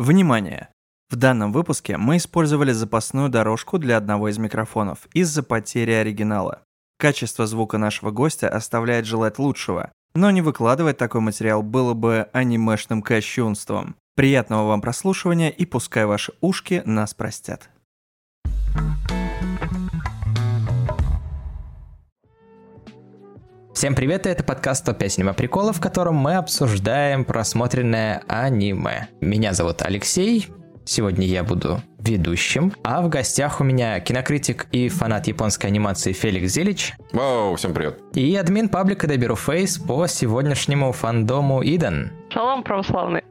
Внимание! В данном выпуске мы использовали запасную дорожку для одного из микрофонов из-за потери оригинала. Качество звука нашего гостя оставляет желать лучшего, но не выкладывать такой материал было бы анимешным кощунством. Приятного вам прослушивания и пускай ваши ушки нас простят. Всем привет, это подкаст «105 синема приколов», в котором мы обсуждаем просмотренное аниме. Меня зовут Алексей, сегодня я буду ведущим, а в гостях у меня кинокритик и фанат японской анимации Феликс Зелич. Вау, всем привет. И админ паблика Деберу Фейс по сегодняшнему фандому Идан. Шалом, православный.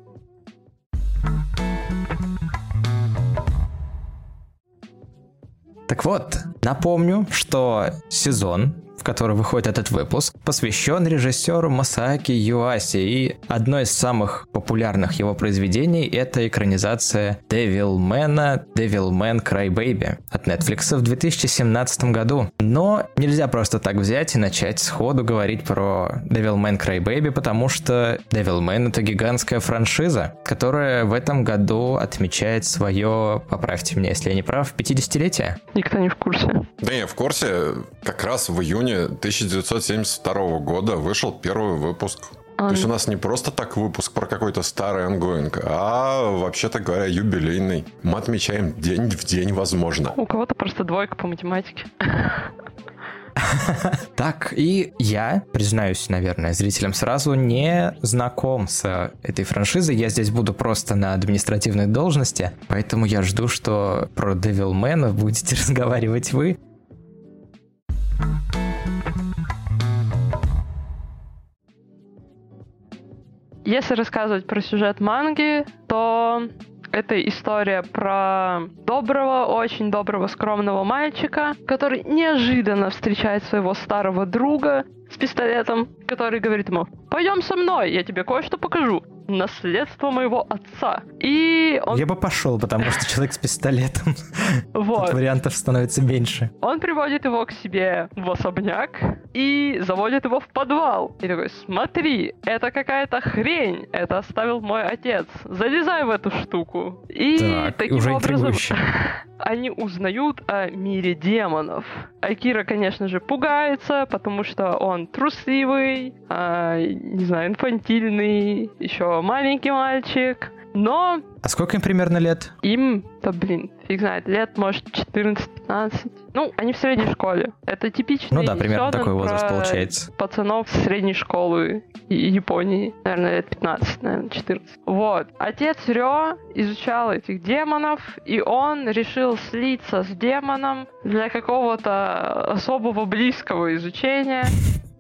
Так вот, напомню, что сезон в который выходит этот выпуск, посвящен режиссеру Масааки Юаси, и одно из самых популярных его произведений — это экранизация Devilman, Devilman Crybaby от Netflix в 2017 году. Но нельзя просто так взять и начать сходу говорить про Devilman Crybaby, потому что Devilman — это гигантская франшиза, которая в этом году отмечает свое, поправьте меня, если я не прав, 50-летие. Никто не в курсе. Да я в курсе. Как раз в июне июне 1972 года вышел первый выпуск. А, То есть у нас не просто так выпуск про какой-то старый ongoing, а вообще-то говоря юбилейный. Мы отмечаем день в день, возможно. У кого-то просто двойка по математике. Так, и я, признаюсь, наверное, зрителям сразу не знаком с этой франшизой. Я здесь буду просто на административной должности, поэтому я жду, что про Devilman будете разговаривать вы. Если рассказывать про сюжет манги, то это история про доброго, очень доброго, скромного мальчика, который неожиданно встречает своего старого друга с пистолетом, который говорит ему, пойдем со мной, я тебе кое-что покажу наследство моего отца. И он... Я бы пошел, потому что человек с пистолетом. Вот. Тут вариантов становится меньше. Он приводит его к себе в особняк и заводит его в подвал. И такой, смотри, это какая-то хрень. Это оставил мой отец. Залезай в эту штуку. И так, таким уже образом они узнают о мире демонов. Акира, конечно же, пугается, потому что он трусливый, а, не знаю, инфантильный, еще маленький мальчик, но... А сколько им примерно лет? Им, да блин, фиг знает, лет, может, 14-15. Ну, они в средней школе. Это типичный Ну да, примерно такой возраст получается. Пацанов средней школы Японии. Наверное, лет 15, наверное, 14. Вот. Отец Рё изучал этих демонов, и он решил слиться с демоном для какого-то особого близкого изучения.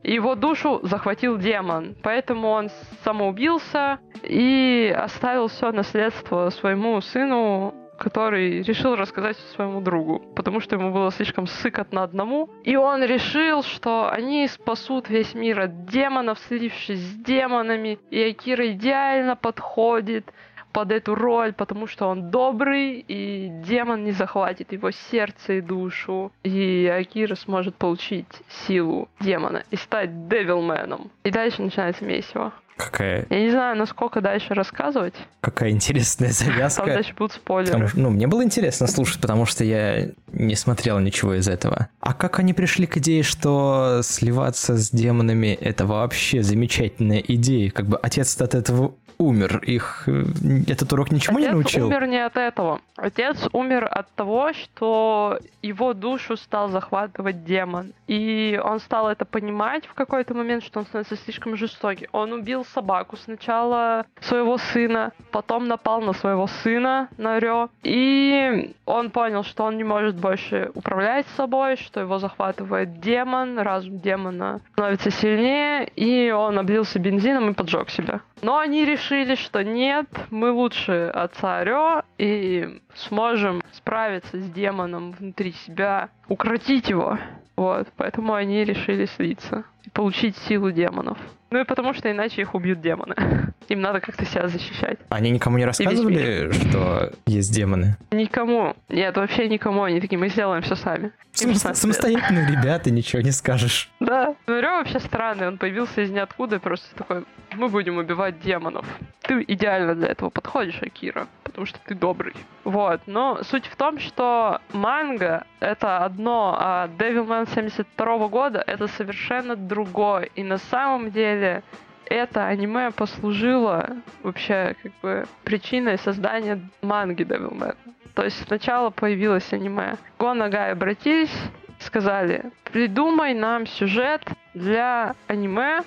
Его душу захватил демон, поэтому он самоубился и оставил все наследство своему сыну, который решил рассказать своему другу, потому что ему было слишком сыкотно одному. И он решил, что они спасут весь мир от демонов, слившись с демонами, и Акира идеально подходит под эту роль, потому что он добрый, и демон не захватит его сердце и душу, и Акира сможет получить силу демона и стать Девилменом. И дальше начинается месиво. Какая... Я не знаю, насколько дальше рассказывать. Какая интересная завязка. Там дальше будут спойлеры. Потому, ну, мне было интересно слушать, потому что я не смотрел ничего из этого. А как они пришли к идее, что сливаться с демонами — это вообще замечательная идея? Как бы отец от этого умер? Их э, этот урок ничему Отец не научил? умер не от этого. Отец умер от того, что его душу стал захватывать демон. И он стал это понимать в какой-то момент, что он становится слишком жестокий. Он убил собаку сначала своего сына, потом напал на своего сына, на Рё. И он понял, что он не может больше управлять собой, что его захватывает демон, разум демона становится сильнее, и он облился бензином и поджег себя. Но они решили, что нет, мы лучше отца Рё и сможем справиться с демоном внутри себя, укротить его. Вот, поэтому они решили слиться получить силу демонов. Ну и потому что иначе их убьют демоны. Им надо как-то себя защищать. Они никому не рассказывали, что есть демоны? Никому. Нет, вообще никому. Они такие, мы сделаем все сами. Сам- самостоятельные ребята, ничего не скажешь. Да. Ну, Рё вообще странный. Он появился из ниоткуда и просто такой, мы будем убивать демонов. Ты идеально для этого подходишь, Акира. Потому потому что ты добрый. Вот. Но суть в том, что манга — это одно, а Devilman 72 года — это совершенно другое. И на самом деле это аниме послужило вообще как бы причиной создания манги Devilman. То есть сначала появилось аниме. Го Нагай обратились, сказали, придумай нам сюжет для аниме.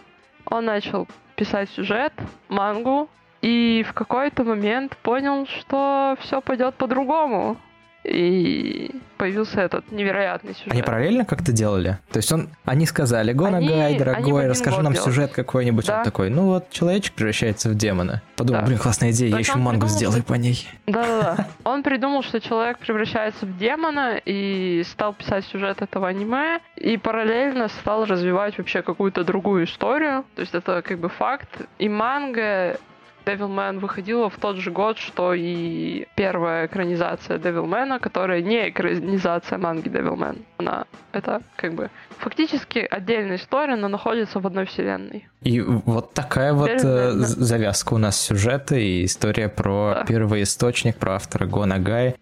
Он начал писать сюжет, мангу, и в какой-то момент понял, что все пойдет по-другому и появился этот невероятный сюжет. Они параллельно как-то делали? То есть он, они сказали, Гона они, Гай, дорогой, расскажи нам делать. сюжет какой-нибудь. Да. Он такой, ну вот, человечек превращается в демона. Подумал, да. блин, классная идея, так я еще мангу придумал, сделаю по ней. Да-да-да. Он придумал, что человек превращается в демона и стал писать сюжет этого аниме, и параллельно стал развивать вообще какую-то другую историю. То есть это как бы факт. И манга Devilman выходила в тот же год, что и первая экранизация Devilman, которая не экранизация манги Devilman. Она это как бы фактически отдельная история, но находится в одной вселенной. И вот такая вот э, завязка у нас сюжета и история про да. первый источник, про автора Гона Гай.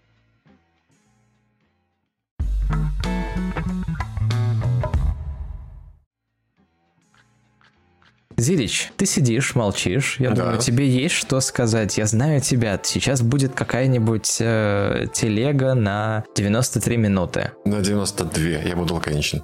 Зирич, ты сидишь, молчишь. Я да. думаю, тебе есть что сказать. Я знаю тебя. Сейчас будет какая-нибудь э, телега на 93 минуты. На 92. Я буду лаконичен.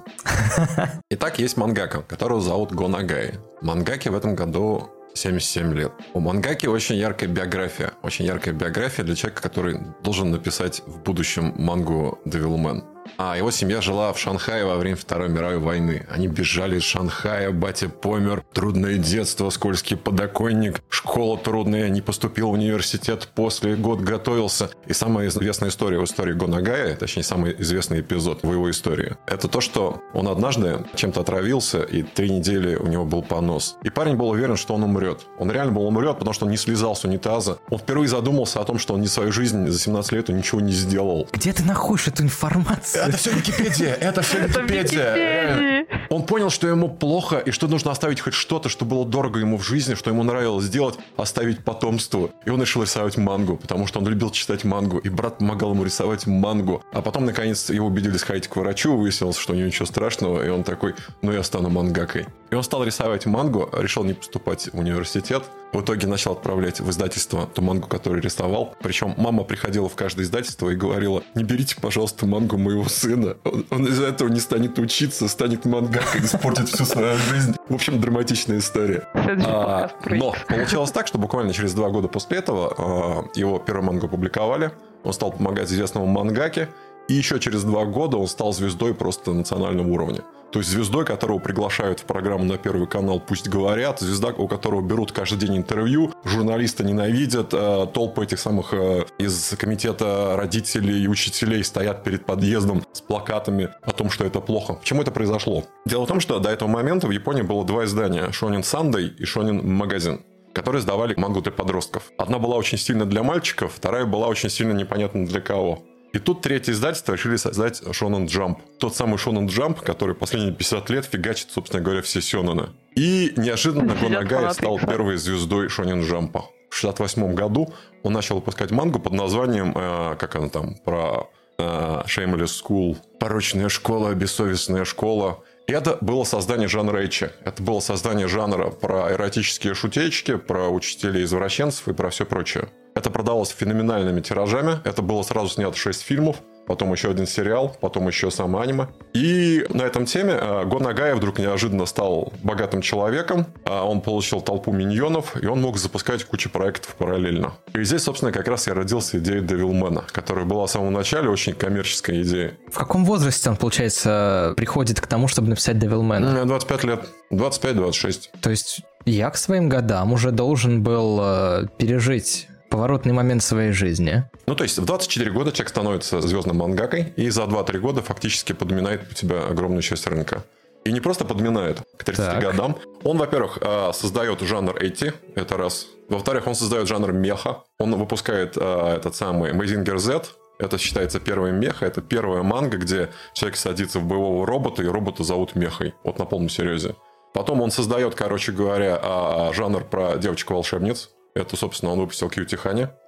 Итак, есть мангака, которого зовут Гонагай. Мангаки в этом году 77 лет. У Мангаки очень яркая биография. Очень яркая биография для человека, который должен написать в будущем мангу Devilman. А его семья жила в Шанхае во время Второй мировой войны. Они бежали из Шанхая, батя помер, трудное детство, скользкий подоконник, школа трудная, не поступил в университет, после год готовился. И самая известная история в истории Гонагая, точнее, самый известный эпизод в его истории, это то, что он однажды чем-то отравился, и три недели у него был понос. И парень был уверен, что он умрет. Он реально был умрет, потому что он не слезал с унитаза. Он впервые задумался о том, что он не свою жизнь за 17 лет ничего не сделал. Где ты находишь эту информацию? Это все Википедия, это все Википедия. Он понял, что ему плохо, и что нужно оставить хоть что-то, что было дорого ему в жизни, что ему нравилось сделать, оставить потомству. И он решил рисовать мангу, потому что он любил читать мангу, и брат помогал ему рисовать мангу. А потом, наконец, его убедили сходить к врачу, выяснилось, что у него ничего страшного, и он такой, ну я стану мангакой. И он стал рисовать мангу, решил не поступать в университет, в итоге начал отправлять в издательство ту мангу, которую рисовал. Причем мама приходила в каждое издательство и говорила, не берите, пожалуйста, мангу моего сына. Он, он из-за этого не станет учиться, станет мангакой, испортит всю свою жизнь. В общем, драматичная история. А, но получилось так, что буквально через два года после этого а, его первую мангу опубликовали. Он стал помогать известному мангаке. И еще через два года он стал звездой просто национального уровня. То есть звездой, которого приглашают в программу на Первый канал «Пусть говорят», звезда, у которого берут каждый день интервью, журналисты ненавидят, э, толпы этих самых э, из комитета родителей и учителей стоят перед подъездом с плакатами о том, что это плохо. Почему это произошло? Дело в том, что до этого момента в Японии было два издания – «Шонин Сандей» и «Шонин Магазин» которые сдавали мангу для подростков. Одна была очень сильно для мальчиков, вторая была очень сильно непонятно для кого. И тут третье издательство решили создать Shonen Jump. Тот самый Shonen Jump, который последние 50 лет фигачит, собственно говоря, все Сёнэны. И неожиданно Гонагай стал первой звездой Shonen Jump. В 68 году он начал выпускать мангу под названием, э, как она там, про э, Shameless School, порочная школа, бессовестная школа. И это было создание жанра эчи. Это было создание жанра про эротические шутечки, про учителей извращенцев и про все прочее. Это продалось феноменальными тиражами. Это было сразу снято 6 фильмов потом еще один сериал, потом еще сам аниме. И на этом теме э, Го Нагая вдруг неожиданно стал богатым человеком, а он получил толпу миньонов, и он мог запускать кучу проектов параллельно. И здесь, собственно, как раз и родился идея Девилмена, которая была в самом начале очень коммерческой идеей. В каком возрасте он, получается, приходит к тому, чтобы написать Девилмена? 25 лет. 25-26. То есть я к своим годам уже должен был э, пережить поворотный момент своей жизни. Ну, то есть в 24 года человек становится звездным мангакой, и за 2-3 года фактически подминает у тебя огромную часть рынка. И не просто подминает к 30 так. годам. Он, во-первых, э, создает жанр эти, это раз. Во-вторых, он создает жанр меха. Он выпускает э, этот самый Mazinger Z, это считается первым меха, это первая манга, где человек садится в боевого робота, и робота зовут мехой. Вот на полном серьезе. Потом он создает, короче говоря, а, жанр про девочку-волшебниц. Это, собственно, он выпустил Кьюти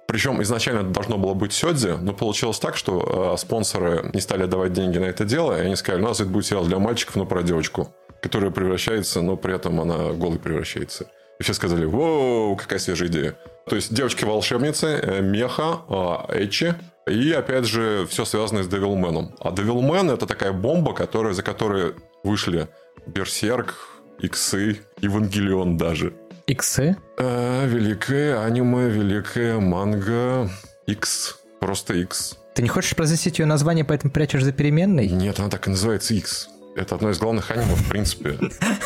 Причем изначально это должно было быть Сёдзи, но получилось так, что э, спонсоры не стали давать деньги на это дело, и они сказали, у нас это будет сериал для мальчиков, но про девочку, которая превращается, но при этом она голой превращается. И все сказали, воу, какая свежая идея. То есть девочки-волшебницы, э, меха, э, Эчи, и, опять же, все связано с Девилменом. А Девилмен – это такая бомба, которая, за которой вышли Берсерк, Иксы, Евангелион даже. Иксы? Э, великое аниме, великая манга, X, просто X. Ты не хочешь произносить ее название, поэтому прячешь за переменной? Нет, она так и называется X. Это одно из главных аниме, в принципе.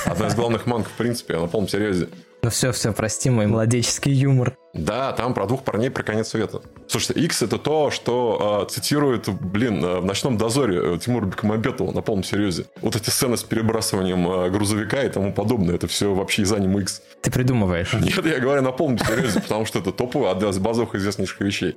Одна из главных манг, в принципе, на полном серьезе. Ну все, все, прости мой молодеческий юмор. Да, там про двух парней про конец света. Слушайте, X это то, что э, цитирует, блин, э, в «Ночном дозоре» э, Тимур Бекмамбетова на полном серьезе. Вот эти сцены с перебрасыванием э, грузовика и тому подобное, это все вообще из аниме X. Ты придумываешь? Нет, я говорю на полном серьезе, потому что это топовая, одна из базовых известнейших вещей.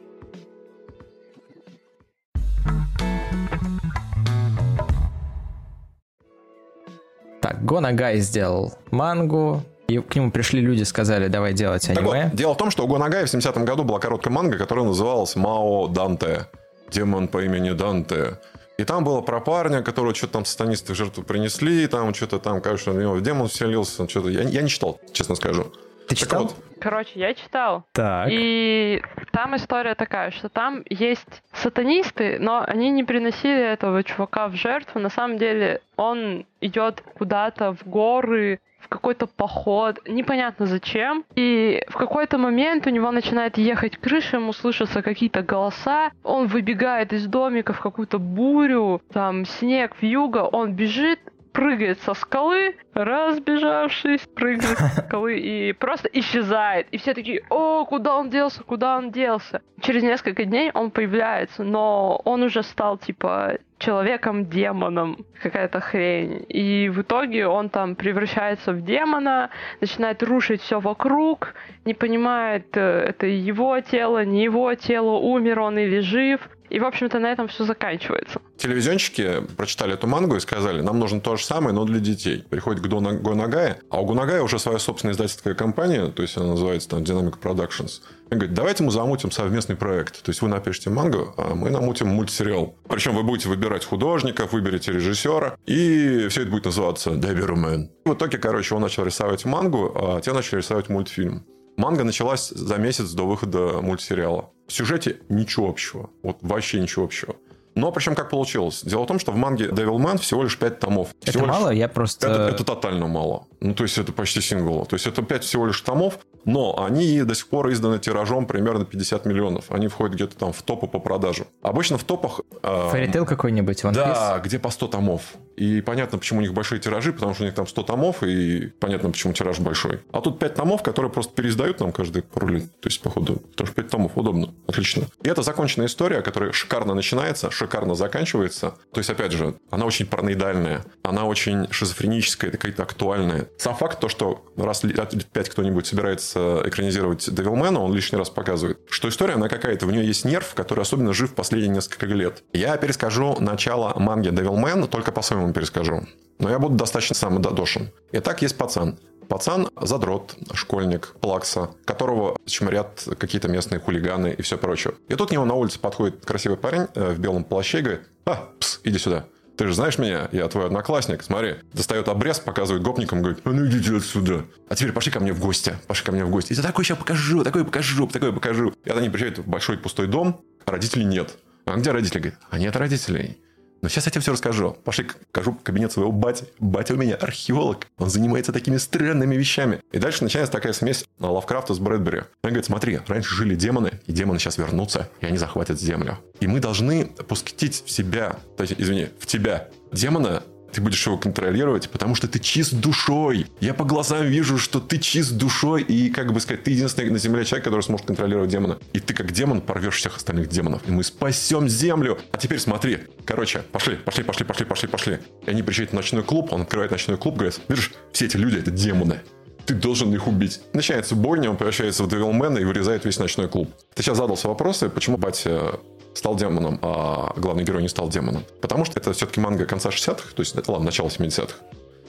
Так, Гонагай сделал мангу, и к нему пришли люди, сказали, давай делать аниме. Так вот, дело в том, что у Гонагая в 70-м году была короткая манга, которая называлась «Мао Данте». Демон по имени Данте. И там было про парня, которого что-то там сатанисты в жертву принесли, там что-то там, кажется, на него в демон вселился, что-то. Я, я не читал, честно скажу. Ты так читал? Вот. Короче, я читал. Так. И там история такая, что там есть сатанисты, но они не приносили этого чувака в жертву. На самом деле он идет куда-то в горы, в какой-то поход, непонятно зачем. И в какой-то момент у него начинает ехать крыша, ему слышатся какие-то голоса, он выбегает из домика в какую-то бурю, там снег, вьюга, он бежит, прыгает со скалы, разбежавшись, прыгает со скалы и просто исчезает. И все такие, о, куда он делся, куда он делся. Через несколько дней он появляется, но он уже стал, типа, человеком-демоном, какая-то хрень. И в итоге он там превращается в демона, начинает рушить все вокруг, не понимает, э, это его тело, не его тело, умер он или жив. И, в общем-то, на этом все заканчивается. Телевизионщики прочитали эту мангу и сказали, нам нужно то же самое, но для детей. Приходит к Гонагае, а у Гонагая уже своя собственная издательская компания, то есть она называется там Dynamic Productions. И говорит, давайте мы замутим совместный проект. То есть вы напишите мангу, а мы намутим мультсериал. Причем вы будете выбирать художников, выберете режиссера, и все это будет называться Devilman. В итоге, короче, он начал рисовать мангу, а те начали рисовать мультфильм. Манга началась за месяц до выхода мультсериала. В сюжете ничего общего. Вот вообще ничего общего. Но причем как получилось? Дело в том, что в манге Devilman всего лишь 5 томов. Это всего мало? Лишь... Я просто... Это, это тотально мало. Ну, то есть, это почти сингл. То есть, это 5 всего лишь томов, но они до сих пор изданы тиражом примерно 50 миллионов. Они входят где-то там в топы по продажу. Обычно в топах... Э... Фэритейл какой-нибудь, One Да, где по 100 томов. И понятно, почему у них большие тиражи, потому что у них там 100 томов, и понятно, почему тираж большой. А тут 5 томов, которые просто переиздают нам каждые пару лет. То есть, походу, потому что 5 томов удобно. Отлично. И это законченная история, которая шикарно начинается, шикарно заканчивается. То есть, опять же, она очень параноидальная, она очень шизофреническая, какая-то актуальная. Сам факт, то, что раз лет 5 кто-нибудь собирается экранизировать Девилмена, он лишний раз показывает, что история, она какая-то, в нее есть нерв, который особенно жив последние несколько лет. Я перескажу начало манги Девилмен только по своему перескажу. Но я буду достаточно самододошен. Итак, есть пацан. Пацан задрот, школьник, плакса, которого чморят какие-то местные хулиганы и все прочее. И тут к нему на улице подходит красивый парень э, в белом плаще и говорит, а, пс, иди сюда. Ты же знаешь меня, я твой одноклассник, смотри. Достает обрез, показывает гопникам, говорит, а ну идите отсюда. А теперь пошли ко мне в гости, пошли ко мне в гости. Я такой сейчас покажу, такой покажу, такой покажу. И вот они приезжают в большой пустой дом, а родителей нет. А где родители? Говорит, а нет родителей. Но сейчас я тебе все расскажу. Пошли покажу кабинет своего бати. Батя у меня археолог. Он занимается такими странными вещами. И дальше начинается такая смесь Лавкрафта с Брэдбери. Он говорит, смотри, раньше жили демоны, и демоны сейчас вернутся, и они захватят землю. И мы должны пустить в себя, то есть, извини, в тебя демона ты будешь его контролировать, потому что ты чист душой. Я по глазам вижу, что ты чист душой, и, как бы сказать, ты единственный на Земле человек, который сможет контролировать демона. И ты как демон порвешь всех остальных демонов. И мы спасем Землю. А теперь смотри. Короче, пошли, пошли, пошли, пошли, пошли, пошли. И они приезжают в ночной клуб, он открывает ночной клуб, говорит, видишь, все эти люди это демоны ты должен их убить. Начинается бойня, он превращается в Девилмена и вырезает весь ночной клуб. Ты сейчас задался вопросом, почему батя стал демоном, а главный герой не стал демоном. Потому что это все-таки манга конца 60-х, то есть, ладно, начало 70-х.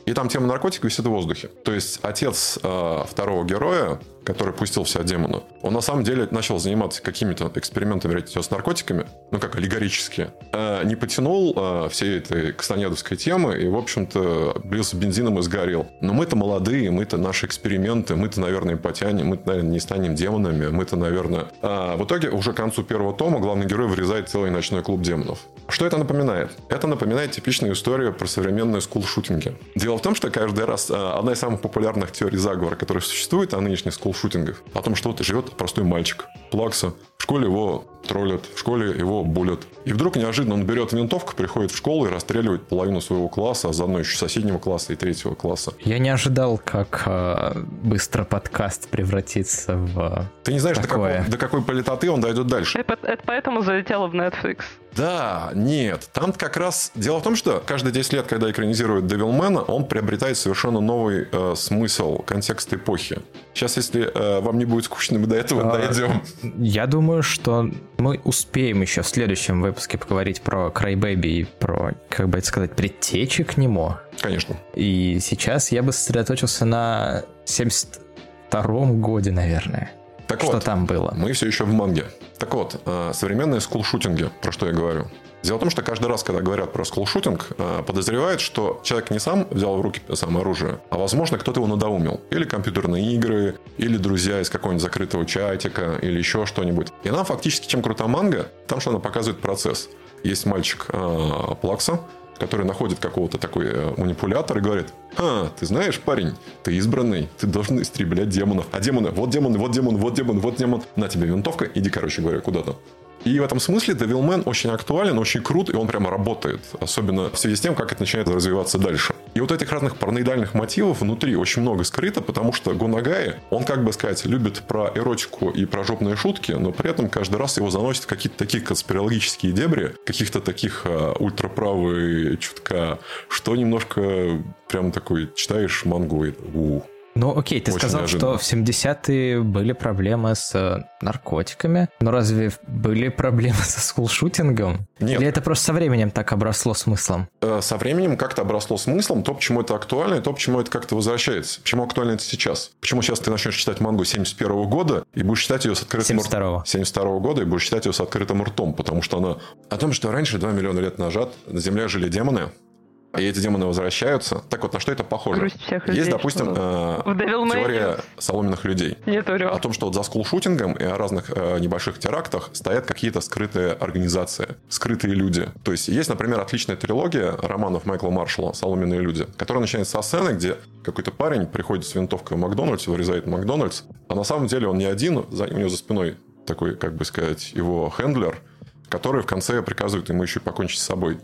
И там тема наркотиков висит в воздухе. То есть отец э, второго героя, который пустил в себя демона, он на самом деле начал заниматься какими-то экспериментами вероятно, с наркотиками, ну как аллегорические, э, не потянул э, всей этой кастанедовской темы и, в общем-то, блился бензином и сгорел. Но мы-то молодые, мы-то наши эксперименты, мы-то, наверное, потянем, мы-то, наверное, не станем демонами, мы-то, наверное... А в итоге уже к концу первого тома главный герой вырезает целый ночной клуб демонов. Что это напоминает? Это напоминает типичную историю про современные скулшутинги. Дело в том, что каждый раз э, одна из самых популярных теорий заговора, которая существует о нынешних скулшутингах, о том, что вот живет простой мальчик, плакса, школе его троллят, в школе его булят. И вдруг неожиданно он берет винтовку, приходит в школу и расстреливает половину своего класса, а заодно еще соседнего класса и третьего класса. Я не ожидал, как э, быстро подкаст превратится в Ты не знаешь, такое. до какой, до какой политоты он дойдет дальше. Это, это поэтому залетело в Netflix. Да, нет. Там как раз... Дело в том, что каждые 10 лет, когда экранизируют Девилмена, он приобретает совершенно новый э, смысл, контекст эпохи. Сейчас, если э, вам не будет скучно, мы до этого А, дойдем. Я думаю, что мы успеем еще в следующем выпуске поговорить про Крайбэби и про, как бы это сказать, предтечи к нему. Конечно. И сейчас я бы сосредоточился на 72-м годе, наверное. Так Что вот, там было? мы все еще в манге. Так вот, э, современные скулшутинги, про что я говорю. Дело в том, что каждый раз, когда говорят про скулшутинг, э, подозревают, что человек не сам взял в руки самое оружие, а, возможно, кто-то его надоумил. Или компьютерные игры, или друзья из какого-нибудь закрытого чатика, или еще что-нибудь. И нам фактически, чем крута манга, там что она показывает процесс. Есть мальчик э, Плакса, который находит какого-то такой э, манипулятор и говорит, «А, ты знаешь, парень, ты избранный, ты должен истреблять демонов. А демоны, вот демоны, вот демон, вот демон, вот демон. На тебе винтовка, иди, короче говоря, куда-то». И в этом смысле Devilman очень актуален, очень крут, и он прямо работает. Особенно в связи с тем, как это начинает развиваться дальше. И вот этих разных параноидальных мотивов внутри очень много скрыто, потому что Гунагай, он, как бы сказать, любит про эротику и про жопные шутки, но при этом каждый раз его заносит в какие-то такие конспирологические дебри, каких-то таких а, ультраправые чутка, что немножко прям такой читаешь мангу и у Ну, окей, ты Очень сказал, неожиданно. что в 70-е были проблемы с э, наркотиками, но разве были проблемы со скулшутингом? Нет. Или это просто со временем так обросло смыслом? э, со временем как-то обросло смыслом то, почему это актуально, и то, почему это как-то возвращается. Почему актуально это сейчас? Почему сейчас ты начнешь читать мангу 71 года и будешь читать ее с открытым 72-го. 72 года и будешь читать ее с открытым ртом, потому что она о том, что раньше, 2 миллиона лет назад, на Земле жили демоны, и эти демоны возвращаются. Так вот, на что это похоже? Грусть всех Есть, людей, допустим, что э, теория соломенных людей. Нет, врёт. О том, что вот за скулшутингом и о разных э, небольших терактах стоят какие-то скрытые организации, скрытые люди. То есть есть, например, отличная трилогия романов Майкла Маршалла «Соломенные люди», которая начинается со сцены, где какой-то парень приходит с винтовкой в Макдональдс, вырезает Макдональдс, а на самом деле он не один, за, у него за спиной такой, как бы сказать, его хендлер, который в конце приказывает ему еще покончить с собой.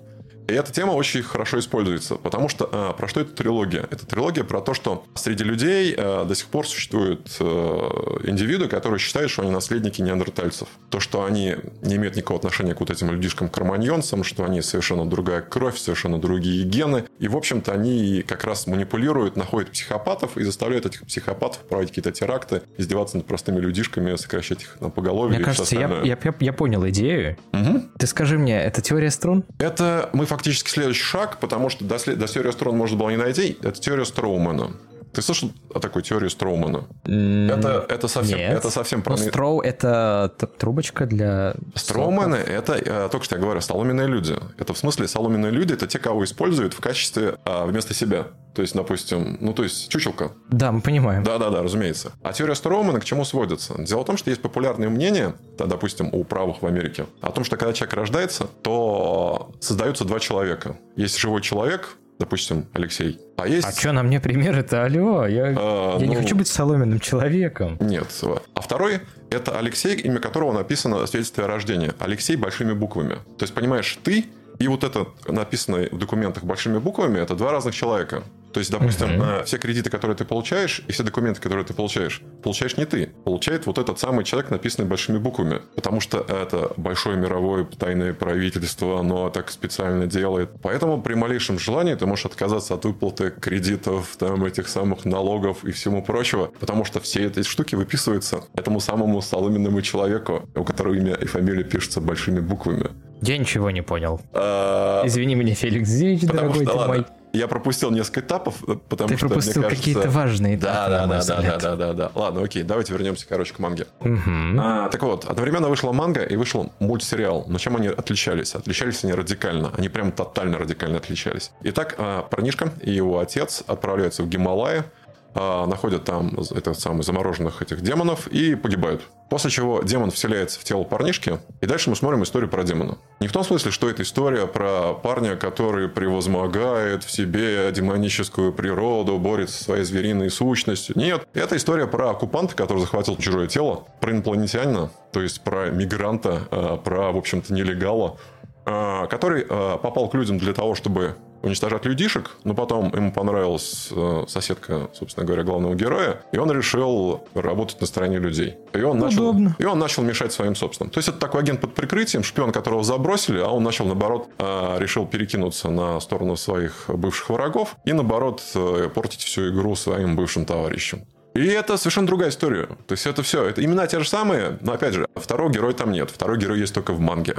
И эта тема очень хорошо используется, потому что а, про что эта трилогия? Это трилогия про то, что среди людей а, до сих пор существуют а, индивиды, которые считают, что они наследники неандертальцев. То, что они не имеют никакого отношения к вот этим людишкам-карманьонцам, что они совершенно другая кровь, совершенно другие гены. И, в общем-то, они как раз манипулируют, находят психопатов и заставляют этих психопатов проводить какие-то теракты, издеваться над простыми людишками, сокращать их на поголовье Мне кажется, я, я, я- я понял идею. Мгм. Ты скажи мне, это теория струн? Это мы фактически следующий шаг, потому что до, до теории струн можно было не найти. Это теория Строумана. Ты слышал о такой теории Строумана? Это, это, совсем, Нет. это совсем про... Ну, строу — это трубочка для... Строумены – это, э, только что я говорю, соломенные люди. Это в смысле соломенные люди – это те, кого используют в качестве а, вместо себя. То есть, допустим, ну, то есть, чучелка. Да, мы понимаем. Да-да-да, разумеется. А теория Строумана к чему сводится? Дело в том, что есть популярное мнение, да, допустим, у правых в Америке, о том, что когда человек рождается, то создаются два человека. Есть живой человек, допустим, Алексей, а есть... А что на мне примеры-то? Алло, я, А, я не ну, хочу быть соломенным человеком. Нет. А второй – это Алексей, имя которого написано в свидетельстве о рождении. Алексей большими буквами. То есть, понимаешь, ты и вот это написанное в документах большими буквами – это два разных человека. То есть, допустим, э, все кредиты, которые ты получаешь, и все документы, которые ты получаешь, получаешь не ты. Получает вот этот самый человек, написанный большими буквами. Потому что это большое мировое тайное правительство, оно так специально делает. Поэтому при малейшем желании ты можешь отказаться от выплаты кредитов, там, этих самых налогов и всему прочего. Потому что все эти штуки выписываются этому самому соломенному человеку, у которого имя и фамилия пишутся большими буквами. Я ничего не понял. А, Извини меня, Феликс Потому дорогой ты мой. Я пропустил несколько этапов, потому Ты что, пропустил мне кажется... какие-то важные этапы, да, да, да, да, да, да, да. Ладно, окей, давайте вернемся, короче, к манге. Мгм. А, так вот, одновременно вышла манга и вышел мультсериал. Но чем они отличались? Отличались они радикально. Они прям тотально радикально отличались. Итак, а, парнишка и его отец отправляются в Гималаи, находят там этот самый замороженных этих демонов и погибают. После чего демон вселяется в тело парнишки, и дальше мы смотрим историю про демона. Не в том смысле, что это история про парня, который превозмогает в себе демоническую природу, борется со своей звериной сущностью. Нет, это история про оккупанта, который захватил чужое тело, про инопланетянина, то есть про мигранта, а, про, в общем-то, нелегала, а, который а, попал к людям для того, чтобы уничтожать людишек, но потом ему понравилась э, соседка, собственно говоря, главного героя, и он решил работать на стороне людей. И он, начал, Удобно. и он начал мешать своим собственным. То есть это такой агент под прикрытием, шпион, которого забросили, а он начал, наоборот, э, решил перекинуться на сторону своих бывших врагов и, наоборот, э, портить всю игру своим бывшим товарищам. И это совершенно другая история. То есть это все, это имена те же самые, но опять же, второго героя там нет. Второй герой есть только в манге.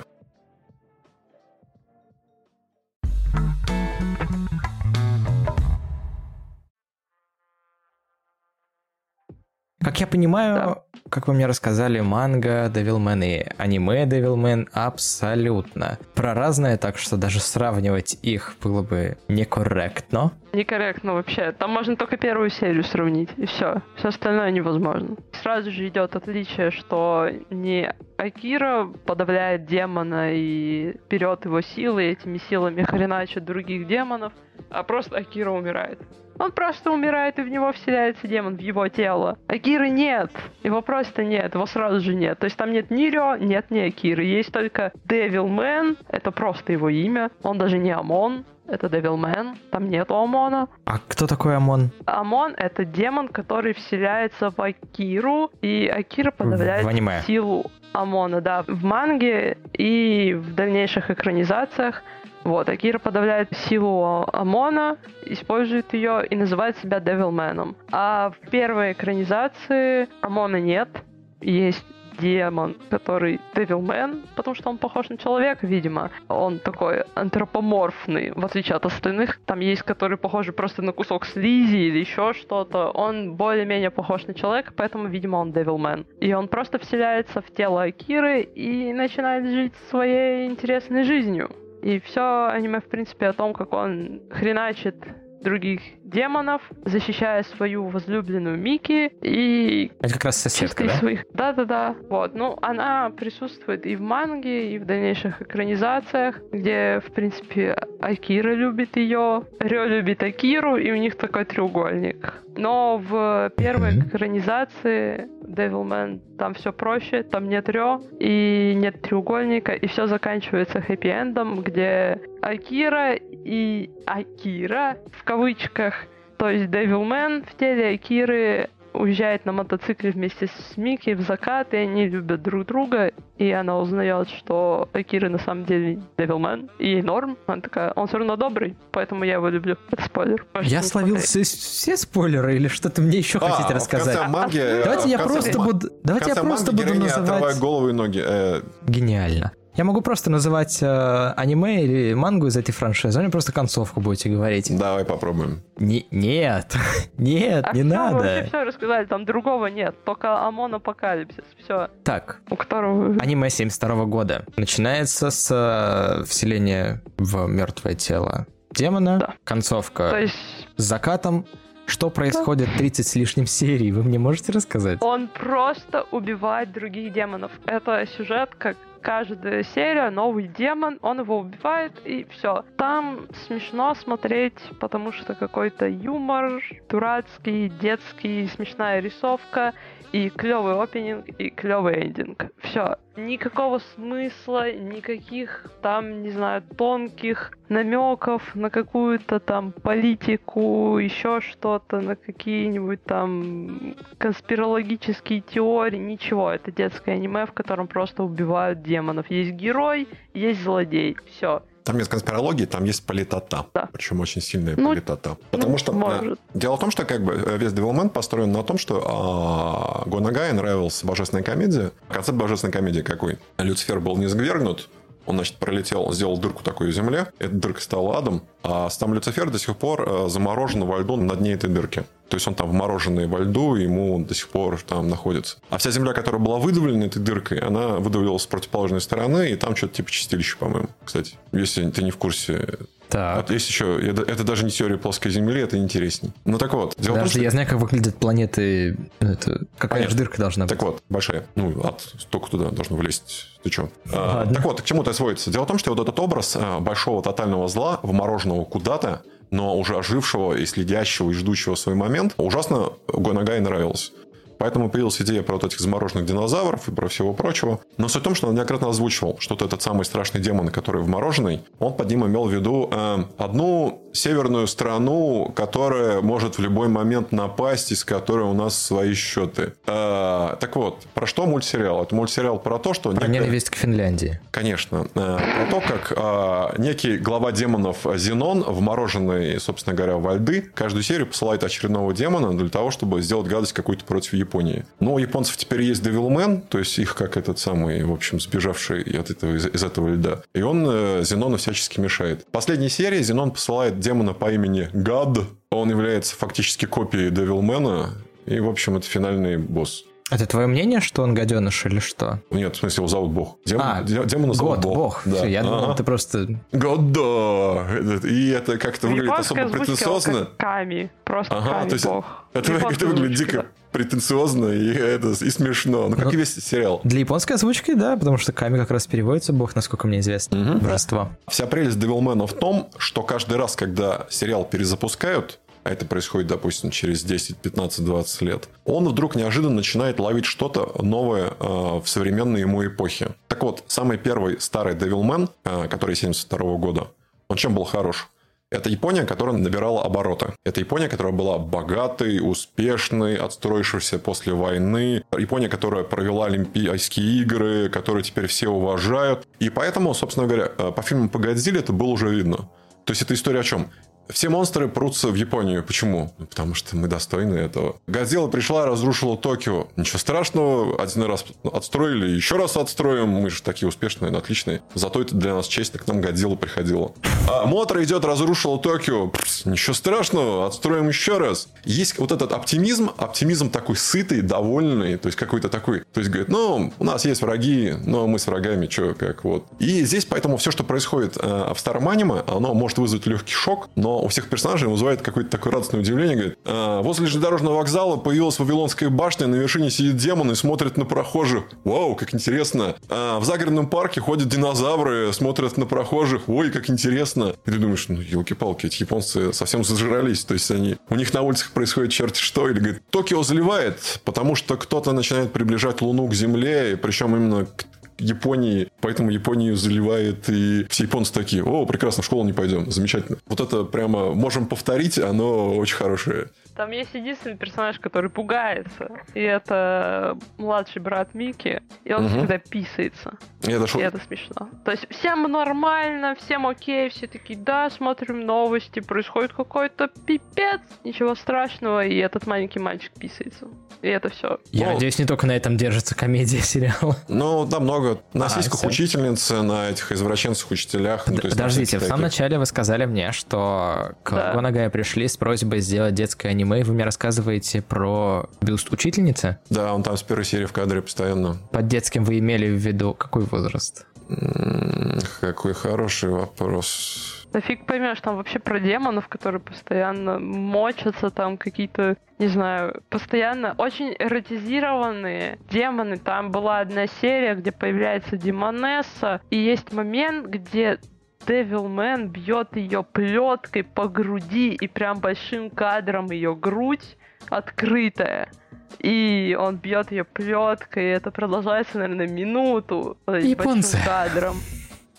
Как я понимаю, как вы мне рассказали, манга Devilman и аниме Devilman абсолютно про разное, так что даже сравнивать их было бы некорректно. Некорректно вообще. Там можно только первую серию сравнить, и все. Все остальное невозможно. Сразу же идет отличие, что не Акира подавляет демона и берет его силы, и этими силами хреначит других демонов, а просто Акира умирает. Он просто умирает, и в него вселяется демон, в его тело. Акиры нет. Его просто нет. Его сразу же нет. То есть там нет ни Рё, нет ни Акиры. Есть только Devilman. Это просто его имя. Он даже не Амон. Это Devilman. Там нету Амона. А кто такой Амон? Амон — это демон, который вселяется в Акиру, и Акира подавляет В аниме. силу Амона, да. В манге и в дальнейших экранизациях вот, Акира подавляет силу Амона, использует ее и называет себя Девилменом. А в первой экранизации Амона нет. Есть демон, который Девилмен, потому что он похож на человека, видимо. Он такой антропоморфный, в отличие от остальных. Там есть, которые похожи просто на кусок слизи или еще что-то. Он более-менее похож на человека, поэтому, видимо, он Девилмен. И он просто вселяется в тело Акиры и начинает жить своей интересной жизнью. И все аниме, в принципе, о том, как он хреначит других демонов, защищая свою возлюбленную Мики и Это как раз соседка, да? своих. Да-да-да. Вот. Ну, она присутствует и в манге, и в дальнейших экранизациях, где, в принципе, Акира любит ее, Рё любит Акиру, и у них такой треугольник. Но в первой Мгм. экранизации Devilman там все проще, там нет Рё и нет треугольника, и все заканчивается хэппи-эндом, где Акира и Акира в кавычках, то есть Devilman в теле Акиры уезжает на мотоцикле вместе с Микки в закат, и они любят друг друга, и она узнает, что Акира на самом деле Devilman, и ей норм. Она такая, он все равно добрый, поэтому я его люблю. Это спойлер. Можете Я словил все, все спойлеры или что-то мне еще А, хотите в рассказать? конце манги... Давайте в я просто буду, в давайте я просто манги буду называть голову и ноги. Э, гениально. Я могу просто называть э, аниме или мангу из этой франшизы, а мне просто концовку будете говорить. давай попробуем. Не- нет, нет, А не всё, надо. Вообще все рассказали, там другого нет, только Амон Апокалипсис, все, Так, у которого... аниме 72 года. Начинается с э, вселения в мертвое тело демона. Да. Концовка То есть с закатом. Что происходит 30 с лишним серий, вы мне можете рассказать? Он просто убивает других демонов. Это сюжет, как каждая серия, новый демон, он его убивает, и все. Там смешно смотреть, потому что какой-то юмор, дурацкий, детский, смешная рисовка, и клевый опенинг, и клевый эндинг. Все. Никакого смысла, никаких там, не знаю, тонких намеков на какую-то там политику, еще что-то, на какие-нибудь там конспирологические теории, ничего. Это детское аниме, в котором просто убивают демонов. Есть герой, есть злодей. Все. Там нет конспирологии, там есть политота. Да. Причем очень сильная Ну, политота. Потому ну, что э, может. дело в том, что как бы э, весь Devilman построен на том, что а, Гонагай нравилась божественная комедия. Концепт божественной комедии какой? Люцифер был низвергнут, Он, значит, пролетел, сделал дырку такую в земле. Эта дырка стала адом. А сам Люцифер до сих пор э, заморожен во льду на дне этой дырки. То есть он там вмороженный во льду, ему до сих пор там находится. А вся земля, которая была выдавлена этой дыркой, она выдавливалась с противоположной стороны, и там что-то типа чистилище, по-моему, кстати. Если ты не в курсе, так. Вот есть еще, это, это даже не теория плоской Земли, это интересней. Ну так вот. Дело Даже том, что... я знаю, как выглядят планеты. Это, какая Понятно. же дырка должна быть. Так вот, большая. Ну, от столько туда должно влезть. Ты что? А, так вот, к чему это сводится? Дело в том, что вот этот образ а, большого тотального зла, вмороженного куда-то, но уже ожившего и следящего и ждущего свой момент, ужасно Гонагай нравился. Поэтому появилась идея про вот этих замороженных динозавров и про всего прочего. Но суть в том, что он неоднократно озвучивал, что этот самый страшный демон, который вмороженный, он под ним имел в виду э, одну северную страну, которая может в любой момент напасть, из которой у нас свои счеты. Э, так вот, про что мультсериал? Это мультсериал про то, что... Про некая... ненависть к Финляндии. Конечно. Э, про то, как э, некий глава демонов Зенон, вмороженный, собственно говоря, во льды, каждую серию посылает очередного демона для того, чтобы сделать гадость какую-то против Японии. Но у японцев теперь есть Devilman, то есть их как этот самый, в общем, сбежавший от этого, из, из этого льда. И он э, Зенону всячески мешает. В последней серии Зенон посылает демона по имени Гад. Он является фактически копией Девилмена. И, в общем, это финальный босс. Это твое мнение, что он гаденыш или что? Нет, в смысле, его зовут Бог. Дем... А, демона зовут Бог. Бог. Да. Все, я ага. думал, ты просто... God, да. И это как-то выглядит особо претенциозно. Ками. Просто ага, Ками, то есть Бог. Это, это выглядит дико претенциозно и, это, и смешно. Ну, как ну, и весь сериал. Для японской озвучки, да, потому что Ками как раз переводится бог, насколько мне известно. Угу. Божество. Вся прелесть Devilman в том, что каждый раз, когда сериал перезапускают, а это происходит, допустим, через 10, 15, 20 лет, он вдруг неожиданно начинает ловить что-то новое э, в современной ему эпохе. Так вот, самый первый старый Devilman, э, который 72 года, он чем был хорош? Это Япония, которая набирала обороты. Это Япония, которая была богатой, успешной, отстроившейся после войны. Япония, которая провела Олимпийские игры, которые теперь все уважают. И поэтому, собственно говоря, э, по фильму по Годзилле это было уже видно. То есть это история о чем? Все монстры прутся в Японию. Почему? Ну, потому что мы достойны этого. Годзилла пришла, разрушила Токио. Ничего страшного, один раз отстроили, еще раз отстроим. Мы же такие успешные, отличные. Зато это для нас честь, к нам Годзилла приходила. А Мотра идет, разрушила Токио. Пс, ничего страшного, отстроим еще раз. Есть вот этот оптимизм, оптимизм такой сытый, довольный, то есть какой-то такой. То есть говорит, ну, у нас есть враги, но мы с врагами, что, как вот. И здесь поэтому все, что происходит э, в старом аниме, оно может вызвать легкий шок, но у всех персонажей вызывает какое-то такое радостное удивление. Говорит, а, возле железнодорожного вокзала появилась Вавилонская башня, на вершине сидит демон и смотрит на прохожих. Вау, как интересно. А, в загородном парке ходят динозавры, смотрят на прохожих. Ой, как интересно. И ты думаешь, ну, елки-палки, эти японцы совсем зажрались. То есть они, у них на улицах происходит черти что. Или говорит, Токио заливает, потому что кто-то начинает приближать Луну к Земле, причем именно к Японии, поэтому Японию заливает, и все японцы такие, о, прекрасно, в школу не пойдем, замечательно. Вот это прямо можем повторить, оно очень хорошее. Там есть единственный персонаж, который пугается, и это младший брат Мики, и он угу. всегда писается. Я дошел. И это смешно. То есть всем нормально, всем окей, все такие, да, смотрим новости, происходит какой-то пипец, ничего страшного, и этот маленький мальчик писается. И это все. Я ну, надеюсь, не только на этом держится комедия сериала. Ну, да, много. На а, сиськах учительницы, на этих извращенцах учителях. Ну, Подождите, в самом начале вы сказали мне, что к да. Гонагая пришли с просьбой сделать детское аниме аниме, вы мне рассказываете про бюст учительницы? Да, он там с первой серии в кадре постоянно. Под детским вы имели в виду какой возраст? Какой хороший вопрос. Да фиг поймешь, там вообще про демонов, которые постоянно мочатся, там какие-то, не знаю, постоянно очень эротизированные демоны. Там была одна серия, где появляется демонесса, и есть момент, где Девилмен бьет ее плеткой по груди и прям большим кадром ее грудь открытая. И он бьет ее плеткой, и это продолжается, наверное, минуту. Японцы. Большим кадром.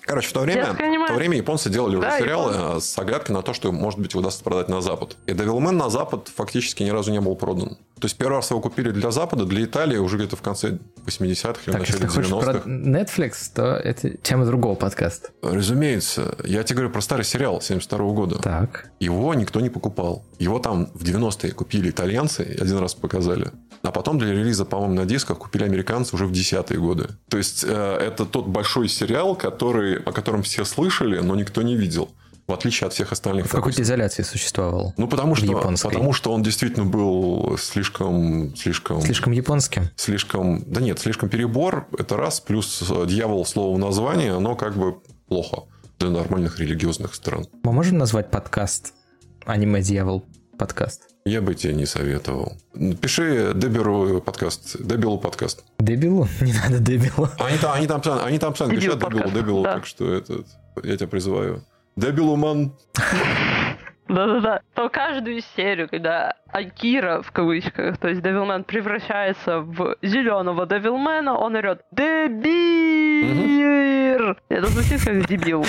Короче, в то время... В то время японцы делали уже да, сериалы японцы. с оглядкой на то, что, может быть, удастся продать на Запад. И Devilman на Запад фактически ни разу не был продан. То есть первый раз его купили для Запада, для Италии уже где-то в конце 80-х или так, начале 90-х. про Netflix, то это тема другого подкаста. Разумеется. Я тебе говорю про старый сериал 72 -го года. Так. Его никто не покупал. Его там в 90-е купили итальянцы, один раз показали. А потом для релиза, по-моему, на дисках купили американцы уже в десятые годы. То есть э, это тот большой сериал, который, о котором все слышали, но никто не видел в отличие от всех остальных. В какой-то изоляции существовал. Ну, потому что, японской. потому что он действительно был слишком... Слишком, слишком японским? Слишком... Да нет, слишком перебор. Это раз. Плюс э, дьявол слово в названии, оно как бы плохо для нормальных религиозных стран. Мы можем назвать подкаст «Аниме-дьявол» подкаст? Я бы тебе не советовал. Пиши Деберу подкаст. Дебилу подкаст. Дебилу? Не надо Дебилу. Они там, они там, они там сами пишут Дебилу, Дебилу, да. так что это, я тебя призываю. Дебилуман. Да-да-да. То каждую серию, когда Акира, в кавычках, то есть Девилмен превращается в зеленого Девилмена, он орет «Дебир!» Это звучит как дебил.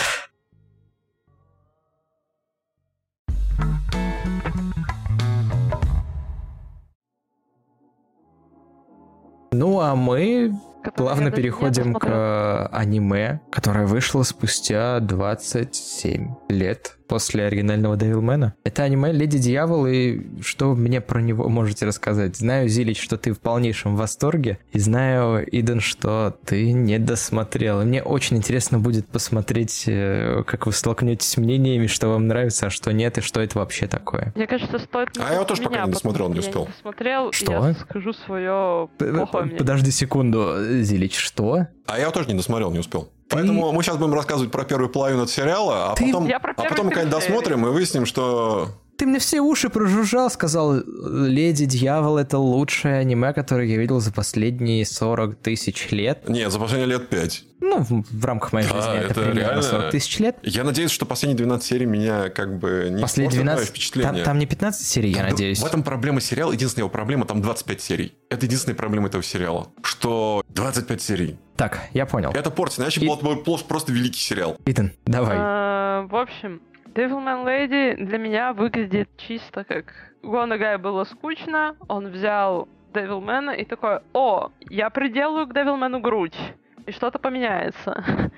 Ну, а мы плавно переходим к аниме, которое вышло спустя 27 лет после оригинального Девилмена. Это аниме «Леди Дьявол», и что мне про него можете рассказать? Знаю, Зилич, что ты в полнейшем восторге, и знаю, Иден, что ты не досмотрел. И мне очень интересно будет посмотреть, э, как вы столкнетесь с мнениями, что вам нравится, а что нет, и что это вообще такое. Мне кажется, стоит... А я тоже пока не досмотрел, не успел. Смотрел, что? я скажу свое Подожди секунду, Зилич, что? А я тоже не досмотрел, не успел. Поэтому мы сейчас будем рассказывать про первую половину этого сериала, а Ты... потом, а потом мы когда досмотрим и выясним, что ты мне все уши прожужжал, сказал, Леди Дьявол это лучшее аниме, которое я видел за последние 40 тысяч лет. Нет, за последние лет 5. Ну, в, в рамках моей да, жизни это, это примерно реально... 40 тысяч лет. Я надеюсь, что последние 12 серий меня как бы не Последние 12... впечатление. Там, там не 15 серий, там, я надеюсь. В этом проблема сериала. Единственная его проблема, там 25 серий. Это единственная проблема этого сериала. Что 25 серий. Так, я понял. Это портит, иначе И... был просто великий сериал. Итан, давай. А, в общем, Devilman Lady для меня выглядит чисто как... Гонагай было скучно, он взял Девилмена и такой, о, я приделаю к Девилмену грудь, и что-то поменяется.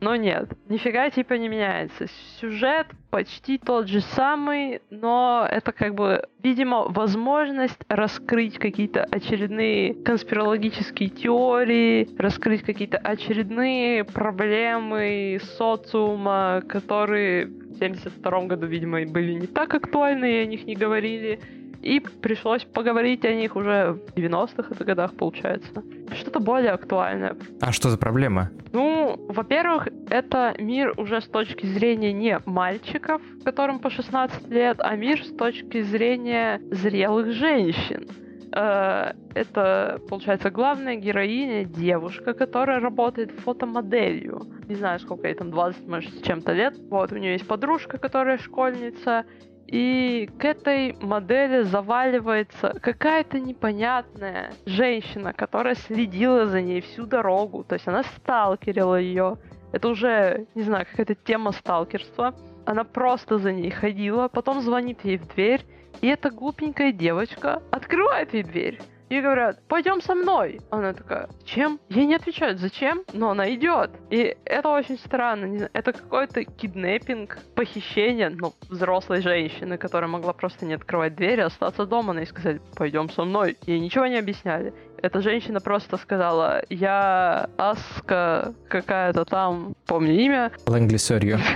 Но нет, нифига типа не меняется. Сюжет почти тот же самый, но это как бы, видимо, возможность раскрыть какие-то очередные конспирологические теории, раскрыть какие-то очередные проблемы социума, которые в 72 году, видимо, были не так актуальны, и о них не говорили. И пришлось поговорить о них уже в 90-х это годах, получается. Что-то более актуальное. А что за проблема? Ну, во-первых, это мир уже с точки зрения не мальчиков, которым по 16 лет, а мир с точки зрения зрелых женщин. Э, это, получается, главная героиня, девушка, которая работает фотомоделью. Не знаю, сколько ей там, 20, может, с чем-то лет. Вот, у нее есть подружка, которая школьница, и к этой модели заваливается какая-то непонятная женщина, которая следила за ней всю дорогу. То есть она сталкерила ее. Это уже, не знаю, какая-то тема сталкерства. Она просто за ней ходила, потом звонит ей в дверь, и эта глупенькая девочка открывает ей дверь. И говорят, пойдем со мной. Она такая, чем? Ей не отвечают, зачем, но она идет. И это очень странно. Это какой-то киднеппинг, похищение, ну, взрослой женщины, которая могла просто не открывать дверь, а остаться дома и сказать, пойдем со мной. Ей ничего не объясняли. Эта женщина просто сказала, я Аска какая-то там, помню имя. Лэнгли Сорью.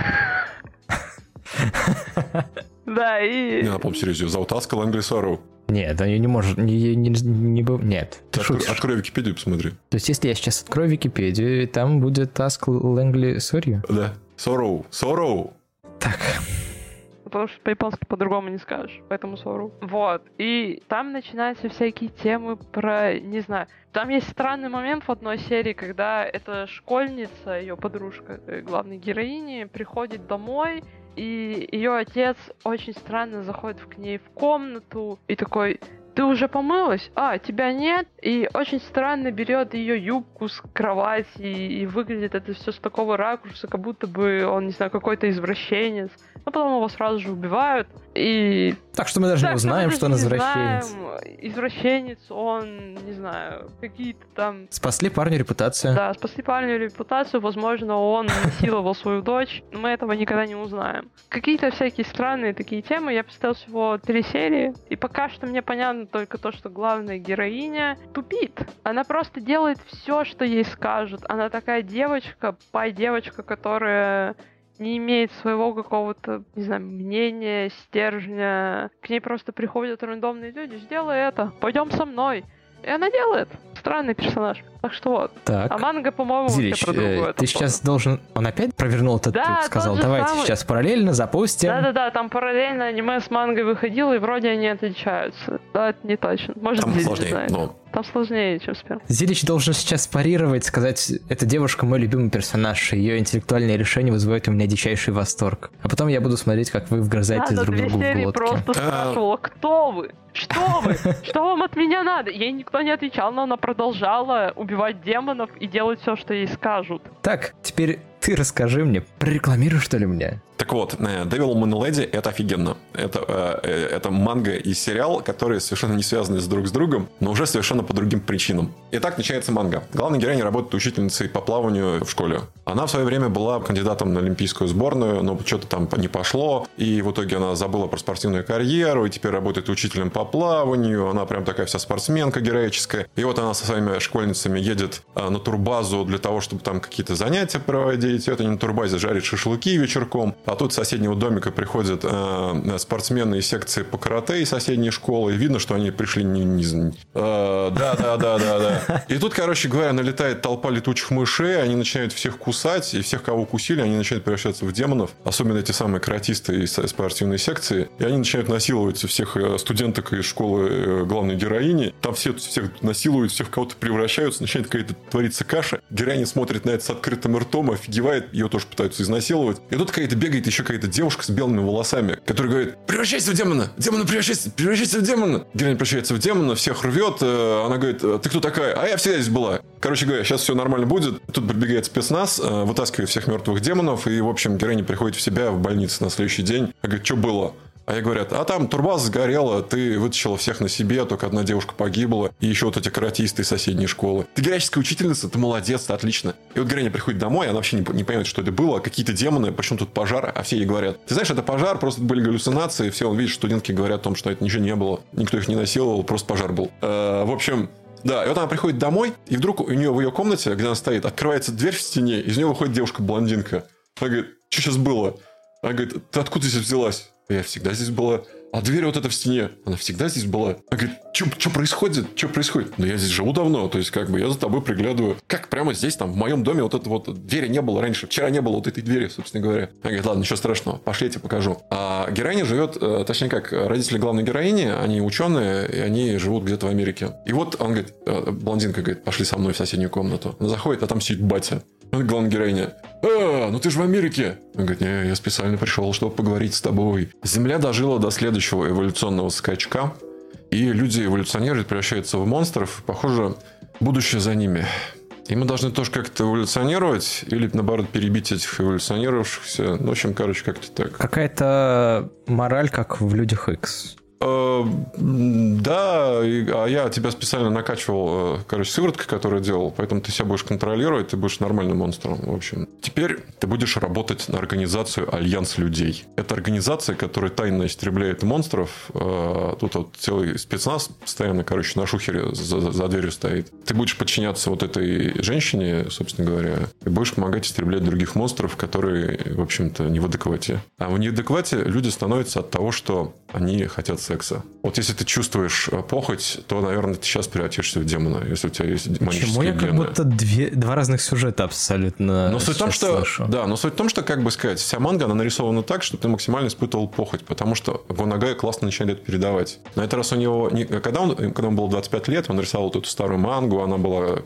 Да, и... Не, на полном серьезе, зовут Аска Лэнгли Сорью. Нет, они не может, не, не, не, не нет. Ты открой, открой Википедию, посмотри. То есть, если я сейчас открою Википедию, там будет Ask Langley Sorry? Да. Sorrow. Sorrow. Так. Потому что по-японски по-другому не скажешь, поэтому sorrow. Вот. И там начинаются всякие темы про, не знаю, там есть странный момент в одной серии, когда эта школьница, ее подружка главной героини, приходит домой и ее отец очень странно заходит к ней в комнату и такой, ты уже помылась? А, тебя нет? И очень странно берет ее юбку с кровати, и выглядит это все с такого ракурса, как будто бы он, не знаю, какой-то извращенец. Но потом его сразу же убивают. И... Так что мы даже так, не узнаем, что он извращенец. Знаем. Извращенец, он, не знаю, какие-то там... Спасли парню репутацию. Да, спасли парню репутацию. Возможно, он насиловал свою дочь. Но мы этого никогда не узнаем. Какие-то всякие странные такие темы. Я посмотрел всего три серии. И пока что мне понятно только то, что главная героиня тупит. Она просто делает все, что ей скажут. Она такая девочка, пай-девочка, которая не имеет своего какого-то, не знаю, мнения, стержня. К ней просто приходят рандомные люди, сделай это, пойдем со мной. И она делает. Странный персонаж. Так что вот. Так. А манга, по-моему, Зилич, про другое. Э, ты сейчас должен... Он опять провернул этот да, трюк? Сказал, давайте самый... сейчас параллельно запустим. Да-да-да, там параллельно аниме с мангой выходило, и вроде они отличаются. Да, это не точно. Может, там сложнее, знает. Но... Там сложнее, чем сперм. Зилич должен сейчас парировать, сказать, эта девушка мой любимый персонаж, ее интеллектуальные решения вызывают у меня дичайший восторг. А потом я буду смотреть, как вы вгрызаетесь да, друг другу в глотки. просто спрашивала, кто вы? Что вы? Что вам от меня надо? Ей никто не отвечал, но она продолжала убивать демонов и делать все, что ей скажут. Так, теперь ты расскажи мне, прорекламируй что ли мне. Так вот, э, Devil Moon Lady — это офигенно. Это, э, э, это манга и сериал, которые совершенно не связаны с друг с другом, но уже совершенно по другим причинам. Итак, начинается манга. Главная героиня работает учительницей по плаванию в школе. Она в свое время была кандидатом на олимпийскую сборную, но что-то там не пошло, и в итоге она забыла про спортивную карьеру, и теперь работает учителем по плаванию. Она прям такая вся спортсменка героическая. И вот она со своими школьницами едет на турбазу для того, чтобы там какие-то занятия проводить. Это не на турбазе жарит шашлыки вечерком, а тут с соседнего домика приходят э, спортсмены из секции по карате из соседней школы, и видно, что они пришли не... не э, да, да, да, да, да. И тут, короче говоря, налетает толпа летучих мышей, они начинают всех кусать, и всех, кого кусили, они начинают превращаться в демонов, особенно эти самые каратисты из спортивной секции, и они начинают насиловать всех э, студенток из школы э, главной героини. Там все всех насилуют, всех в кого-то превращаются, начинает какая-то твориться каша. Героиня смотрит на это с открытым ртом, офигевает, ее тоже пытаются изнасиловать. И тут какая-то бегает еще какая-то девушка с белыми волосами, которая говорит, превращайся в демона, демона превращайся, превращайся в демона. Героиня превращается в демона, всех рвет, э, она говорит, ты кто такая? А я всегда здесь была. Короче говоря, сейчас все нормально будет. Тут прибегает спецназ, э, вытаскивает всех мертвых демонов, и, в общем, героиня приходит в себя в больнице на следующий день. Она говорит, что было? А ей говорят, а там турбаза сгорела, ты вытащила всех на себе, только одна девушка погибла, и еще вот эти каратисты из соседней школы. Ты героическая учительница, ты молодец, ты отлично. И вот героиня приходит домой, она вообще не, не понимает, что это было, какие-то демоны, почему тут пожар, а все ей говорят, ты знаешь, это пожар, просто были галлюцинации, все он видит, студентки говорят о том, что это ничего не было, никто их не насиловал, просто пожар был. Э, в общем, да, и вот она приходит домой, и вдруг у нее в ее комнате, где она стоит, открывается дверь в стене, из нее выходит девушка-блондинка. Она говорит, что сейчас было? Она говорит, ты откуда здесь взялась? Я всегда здесь была. А дверь вот эта в стене, она всегда здесь была. Она говорит, что происходит? Что происходит? Ну, я здесь живу давно, то есть, как бы, я за тобой приглядываю. Как прямо здесь, там, в моем доме вот это вот двери не было раньше. Вчера не было вот этой двери, собственно говоря. Она говорит, ладно, ничего страшного, пошли, я тебе покажу. А героиня живет, э, точнее как, родители главной героини, они ученые, и они живут где-то в Америке. И вот он говорит, э, блондинка говорит, пошли со мной в соседнюю комнату. Она заходит, а там сидит батя. Он главная героиня. «А, ну ты же в Америке!» Он говорит, не, я специально пришел, чтобы поговорить с тобой. Земля дожила до следующего эволюционного скачка, и люди эволюционируют, превращаются в монстров. Похоже, будущее за ними. И мы должны тоже как-то эволюционировать, или наоборот перебить этих эволюционировавшихся. Ну, в общем, короче, как-то так. Какая-то мораль, как в Людях X. Э, да, а я тебя специально накачивал, э, короче, сывороткой, которую делал, поэтому ты себя будешь контролировать, ты будешь нормальным монстром, в общем. Теперь ты будешь работать на организацию Альянс людей. Это организация, которая тайно истребляет монстров. Э, тут вот целый спецназ постоянно, короче, на шухере за, за дверью стоит. Ты будешь подчиняться вот этой женщине, собственно говоря, и будешь помогать истреблять других монстров, которые, в общем-то, не в адеквате. А в неадеквате люди становятся от того, что они хотят секса. Вот если ты чувствуешь э, похоть, то, наверное, ты сейчас превратишься в демона, если у тебя есть демонические Почему я гены. как будто две, два разных сюжета абсолютно но суть в том, что, слышу. Да, но суть в том, что, как бы сказать, вся манга, она нарисована так, что ты максимально испытывал похоть, потому что Гонагай классно начинает это передавать. На этот раз у него... Не, когда, он, когда ему было 25 лет, он рисовал вот эту старую мангу, она была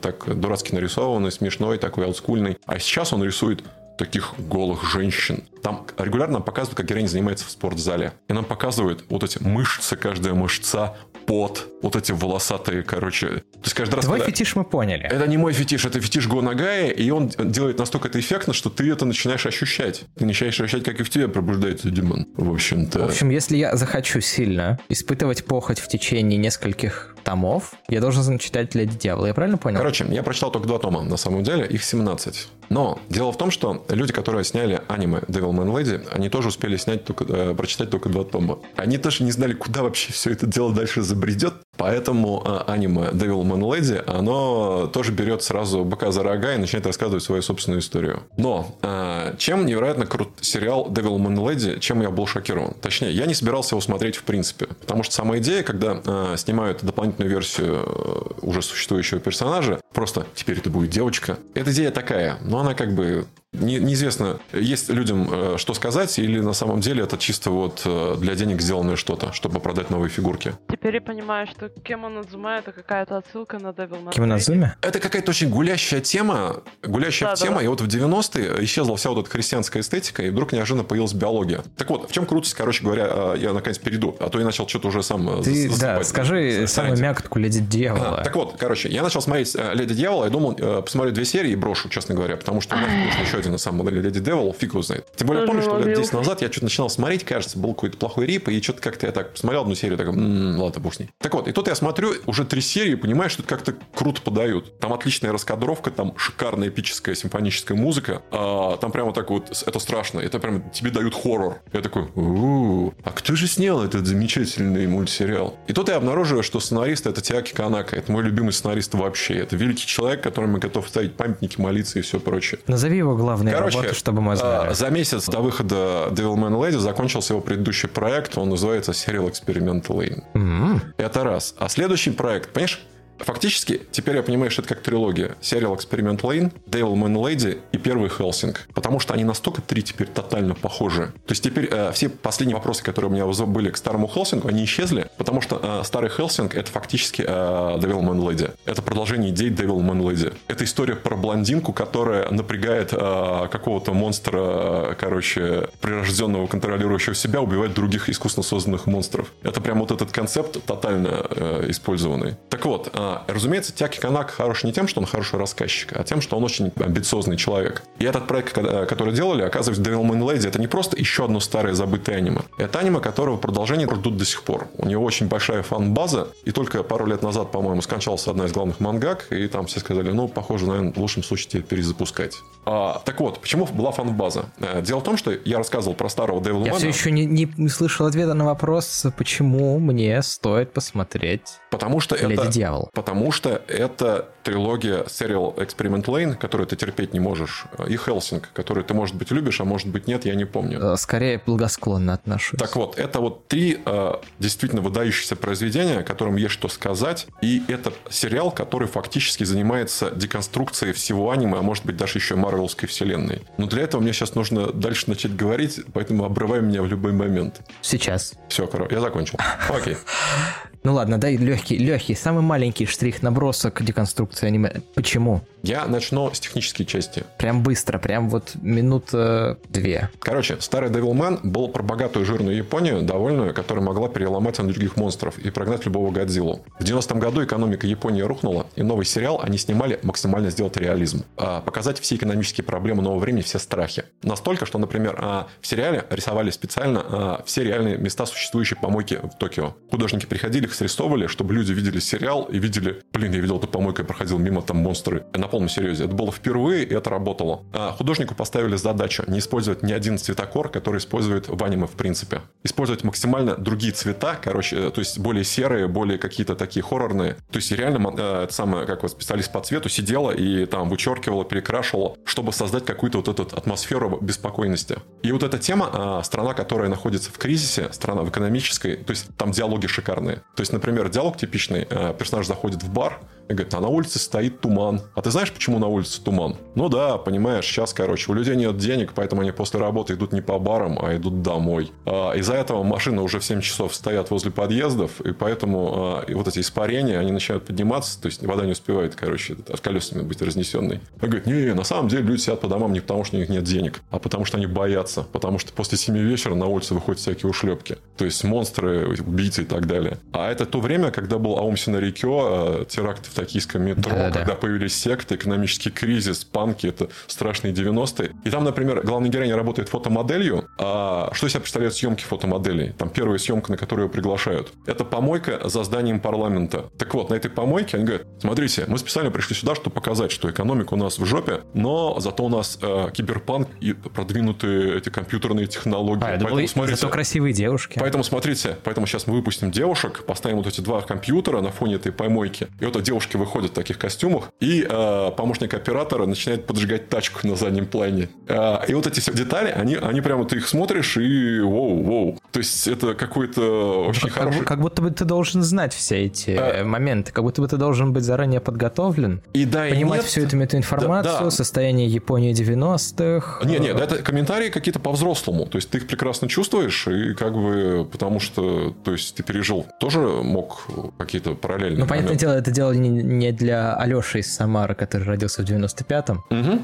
так дурацки нарисованной, смешной, такой олдскульной. А сейчас он рисует таких голых женщин. Там регулярно показывают, как героиня занимается в спортзале. И нам показывают вот эти мышцы, каждая мышца пот, вот эти волосатые, короче. То есть каждый раз... Твой когда... фетиш мы поняли. Это не мой фетиш, это фетиш Гонагая, и он делает настолько это эффектно, что ты это начинаешь ощущать. Ты начинаешь ощущать, как и в тебе пробуждается демон. В общем-то. В общем, если я захочу сильно испытывать похоть в течение нескольких томов, я должен читать Леди Дьявола, я правильно понял? Короче, я прочитал только два тома, на самом деле, их 17. Но дело в том, что люди, которые сняли аниме Devilman Lady, они тоже успели снять только, э, прочитать только два тома. Они тоже не знали, куда вообще все это дело дальше забредет, поэтому э, аниме Devilman Lady, оно тоже берет сразу бока за рога и начинает рассказывать свою собственную историю. Но э, чем невероятно крут сериал Devilman Lady, чем я был шокирован? Точнее, я не собирался его смотреть в принципе, потому что сама идея, когда э, снимают дополнительную версию уже существующего персонажа, просто теперь это будет девочка, эта идея такая, но она как бы не, неизвестно, есть людям э, что сказать, или на самом деле это чисто вот э, для денег сделанное что-то, чтобы продать новые фигурки. Теперь я понимаю, что Кема Надзума это какая-то отсылка на Devil May Кема Надзуме? Это какая-то очень гулящая тема, гулящая да, тема, да. и вот в 90-е исчезла вся вот эта христианская эстетика, и вдруг неожиданно появилась биология. Так вот, в чем крутость, короче говоря, э, я наконец перейду, а то я начал что-то уже сам Ты, Да, скажи самую мякотку Леди Дьявола. А, так вот, короче, я начал смотреть Леди Дьявола, я думал, посмотрю две серии и брошу, честно говоря, потому что нас еще один на самом деле Леди Devil, фиг его знает. Тем более, помнишь, что лет 10 назад я что-то начинал смотреть, кажется, был какой-то плохой рип, и что-то как-то я так посмотрел одну серию, так, м-м, ладно, бог с ней. Так вот, и тут я смотрю, уже три серии, понимаешь, что это как-то круто подают. Там отличная раскадровка, там шикарная эпическая симфоническая музыка, а, там прямо так вот, это страшно, это прям тебе дают хоррор. Я такой, у а кто же снял этот замечательный мультсериал? И тут я обнаруживаю, что сценарист это Тиаки Канака, это мой любимый сценарист вообще, это великий человек, которому я готов ставить памятники, молиться и все прочее. Назови его главные Короче, работы, чтобы мы знали. За месяц до выхода Devilman Lady закончился его предыдущий проект. Он называется Serial Experiment Lane. Mm-hmm. Это раз. А следующий проект, понимаешь, Фактически, теперь я понимаю, что это как трилогия. Serial Experiment Lane, Devil Man Lady и первый Хелсинг. Потому что они настолько три теперь тотально похожи. То есть теперь э, все последние вопросы, которые у меня были к старому Хелсингу, они исчезли, потому что э, старый Хелсинг это фактически э, Devil Man Lady. Это продолжение идей Devil Man Lady. Это история про блондинку, которая напрягает э, какого-то монстра, э, короче, прирожденного, контролирующего себя, убивать других искусственно созданных монстров. Это прям вот этот концепт тотально э, использованный. Так вот, э, разумеется, Тяки Канак хорош не тем, что он хороший рассказчик, а тем, что он очень амбициозный человек. И этот проект, который делали, оказывается, Devilman Lady, это не просто еще одно старое забытое аниме. Это аниме, которого продолжение ждут до сих пор. У него очень большая фан-база, и только пару лет назад, по-моему, скончалась одна из главных мангак, и там все сказали, ну, похоже, наверное, в лучшем случае теперь перезапускать. А, так вот, почему была фан-база? Э, дело в том, что я рассказывал про старого Devilman. Я все еще не, не слышал ответа на вопрос, почему мне стоит посмотреть Потому что Леди это... Дьявол. Потому что это трилогия Serial Experiment Lane, которую ты терпеть не можешь, и Хелсинг, который ты, может быть, любишь, а может быть, нет, я не помню. Э, скорее, благосклонно отношусь. Так вот, это вот три э, действительно выдающиеся произведения, которым есть что сказать, и это сериал, который фактически занимается деконструкцией всего аниме, а может быть, даже еще Марвелской вселенной. Но для этого мне сейчас нужно дальше начать говорить, поэтому обрывай меня в любой момент. Сейчас. Все, короче, я закончил. Окей. Ну ладно, дай легкий, легкий, самый маленький штрих набросок деконструкции аниме. Почему? Я начну с технической части. Прям быстро, прям вот минута две. Короче, старый Devilman был про богатую жирную Японию, довольную, которая могла переломать на других монстров и прогнать любого Годзиллу. В 90-м году экономика Японии рухнула, и новый сериал они снимали максимально сделать реализм. А показать все экономические проблемы нового времени, все страхи. Настолько, что, например, а, в сериале рисовали специально а, все реальные места существующие помойки в Токио. Художники приходили, их срисовывали, чтобы люди видели сериал и видели, блин, я видел эту помойку, я проходил мимо, там монстры. На полном серьезе. Это было впервые, и это работало. А художнику поставили задачу не использовать ни один цветокор, который использует в аниме в принципе. Использовать максимально другие цвета, короче, то есть более серые, более какие-то такие хоррорные. То есть реально, э, это самое, как вот специалист по цвету сидела и там вычеркивала, перекрашивала, чтобы создать какую-то вот эту атмосферу беспокойности. И вот эта тема, а, страна, которая находится в кризисе, страна в экономической, то есть там диалоги шикарные. То есть, например, диалог типичный, э, персонаж заходит в бар, И говорит, а на улице стоит туман. А ты знаешь, почему на улице туман? Ну да, понимаешь, сейчас, короче, у людей нет денег, поэтому они после работы идут не по барам, а идут домой. А, из-за этого машины уже в 7 часов стоят возле подъездов, и поэтому а, и вот эти испарения, они начинают подниматься, то есть вода не успевает, короче, от колесами быть разнесенной. Он говорит, не, на самом деле люди сидят по домам не потому, что у них нет денег, а потому что они боятся, потому что после 7 вечера на улице выходят всякие ушлепки. То есть монстры, убийцы и так далее. А это то время, когда был Аум Синарикё, теракт в токийском метро, да, когда да. появились секты, экономический кризис, панки, это страшные 90-е. И там, например, главная героиня работает фотомоделью. А что из себя представляют съемки фотомоделей? Там первая съемка, на которую ее приглашают. Это помойка за зданием парламента. Так вот, на этой помойке они говорят, смотрите, мы специально пришли сюда, чтобы показать, что экономика у нас в жопе, но зато у нас э, киберпанк и продвинутые эти компьютерные технологии. А, поэтому, смотрите, зато красивые девушки. Поэтому смотрите, поэтому сейчас мы выпустим девушек, поставим вот эти два компьютера на фоне этой помойки, и вот девушки выходят в таких костюмах, и э, помощник оператора начинает поджигать тачку на заднем плане. Э, и вот эти все детали, они, они прямо ты их смотришь и воу, воу. То есть это какой-то очень как, хороший... Как будто бы ты должен знать все эти а... моменты, как будто бы ты должен быть заранее подготовлен, и да, понимать и нет. всю эту, информацию, да, да. состояние Японии 90-х. Не, не, это комментарии какие-то по-взрослому. То есть ты их прекрасно чувствуешь, и как бы потому что, то есть ты пережил, тоже мог какие-то параллельные Ну, понятное дело, это дело не, не для Алеши из Самары, который родился в 95-м. Угу.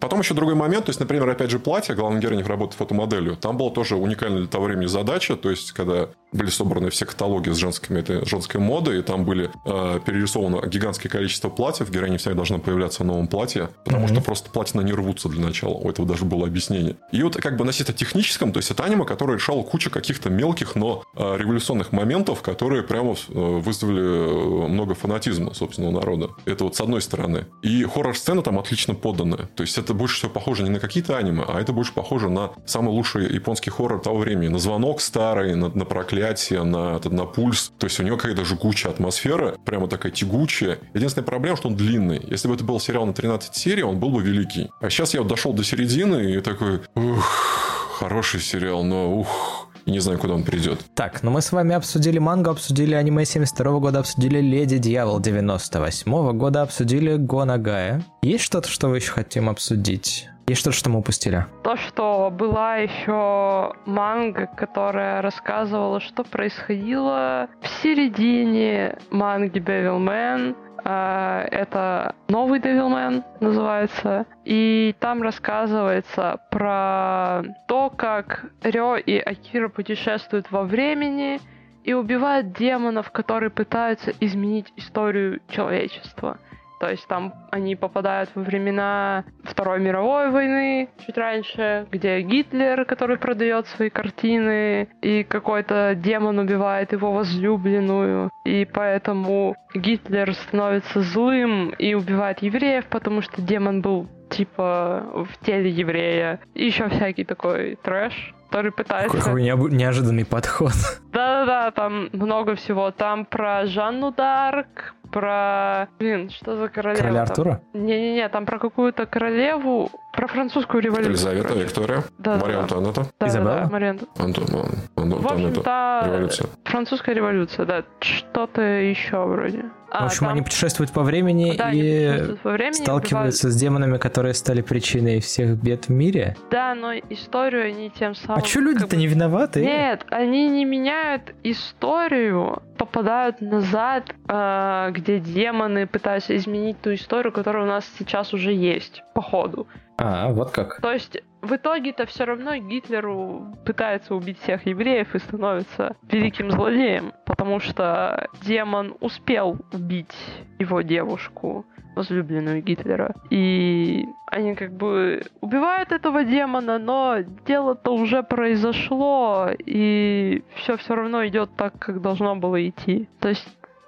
Потом еще другой момент, то есть, например, опять же, платье, главный герой работает фотомоделью, там была тоже уникальная для того времени задача, то есть, когда были собраны все каталоги с женскими, это женской модой, и там были э, перерисовано гигантское количество платьев, героиня всегда должна появляться в новом платье, потому mm-hmm. что просто платья не рвутся для начала, у этого даже было объяснение. И вот как бы на это техническом, то есть это аниме, которое решало кучу каких-то мелких, но э, революционных моментов, которые прямо э, вызвали э, много фанатизма, собственно, у народа. Это вот с одной стороны. И хоррор-сцена там отлично поданная. То есть это больше всего похоже не на какие-то аниме, а это больше похоже на самый лучший японский хоррор того времени. На звонок старый, на, на проклятие, на, на пульс. То есть у него какая-то жгучая атмосфера, прямо такая тягучая. Единственная проблема, что он длинный. Если бы это был сериал на 13 серий, он был бы великий. А сейчас я вот дошел до середины и такой, ух, хороший сериал, но ух, и не знаю, куда он придет. Так, ну мы с вами обсудили мангу, обсудили аниме 72 года, обсудили Леди Дьявол 98 года, обсудили Гонагая. Есть что-то, что вы еще хотим обсудить? Есть что-то, что мы упустили? То, что была еще манга, которая рассказывала, что происходило в середине манги Devilman, это новый Devilman называется. И там рассказывается про то, как Рё и Акира путешествуют во времени и убивают демонов, которые пытаются изменить историю человечества. То есть там они попадают во времена Второй мировой войны, чуть раньше, где Гитлер, который продает свои картины, и какой-то демон убивает его возлюбленную. И поэтому Гитлер становится злым и убивает евреев, потому что демон был типа в теле еврея. И еще всякий такой трэш который пытается... Какой неожиданный подход. Да-да-да, там много всего. Там про Жанну Дарк, про... Блин, что за королева? Короля Артура? Не-не-не, там про какую-то королеву, про французскую революцию. Елизавета, короче. Виктория, да, Мария да. Антуанетта. Да, Изабелла? Да, да, Мария Антуанетта. В общем-то, революция. французская революция, да. Что-то еще вроде. А, в общем, там... они путешествуют по времени да, и по времени, сталкиваются убивают... с демонами, которые стали причиной всех бед в мире. Да, но историю они тем самым... А что люди-то бы... не виноваты? Нет, они не меняют историю, попадают назад, э, где демоны пытаются изменить ту историю, которая у нас сейчас уже есть, по ходу. А, вот как. То есть в итоге-то все равно Гитлеру пытается убить всех евреев и становится великим злодеем, потому что демон успел убить его девушку, возлюбленную Гитлера. И они как бы убивают этого демона, но дело-то уже произошло, и все все равно идет так, как должно было идти. То есть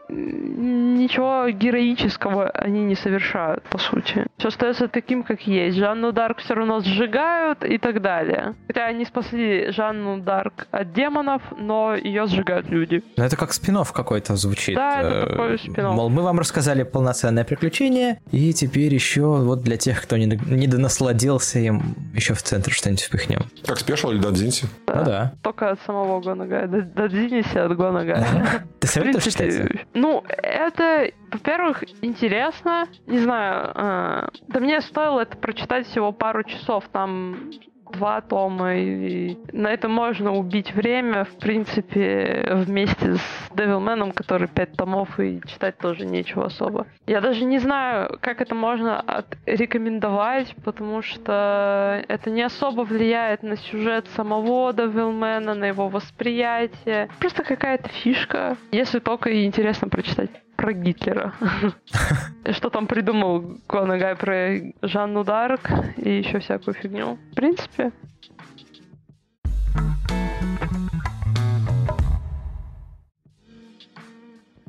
ничего героического они не совершают, по сути. Все остается таким, как есть. Жанну Дарк все равно сжигают и так далее. Хотя они спасли Жанну Дарк от демонов, но ее сжигают люди. Ну это как спин какой-то звучит. Да, это э, такой спин Мол, мы вам рассказали полноценное приключение, и теперь еще вот для тех, кто не, не донасладился им, еще в центр что-нибудь впихнем. Как спешл или Дадзинси? Да. Ну да. Только от самого Гонагая. Дадзинси от Гонагая. Ты советуешь читать? Ну, это во-первых, интересно, не знаю, э, да мне стоило это прочитать всего пару часов, там два тома, и на это можно убить время, в принципе, вместе с Девилменом, который пять томов, и читать тоже нечего особо. Я даже не знаю, как это можно рекомендовать, потому что это не особо влияет на сюжет самого Девилмена, на его восприятие. Просто какая-то фишка, если только интересно прочитать про Гитлера. Что там придумал Гонагай про Жанну Дарк и еще всякую фигню. В принципе,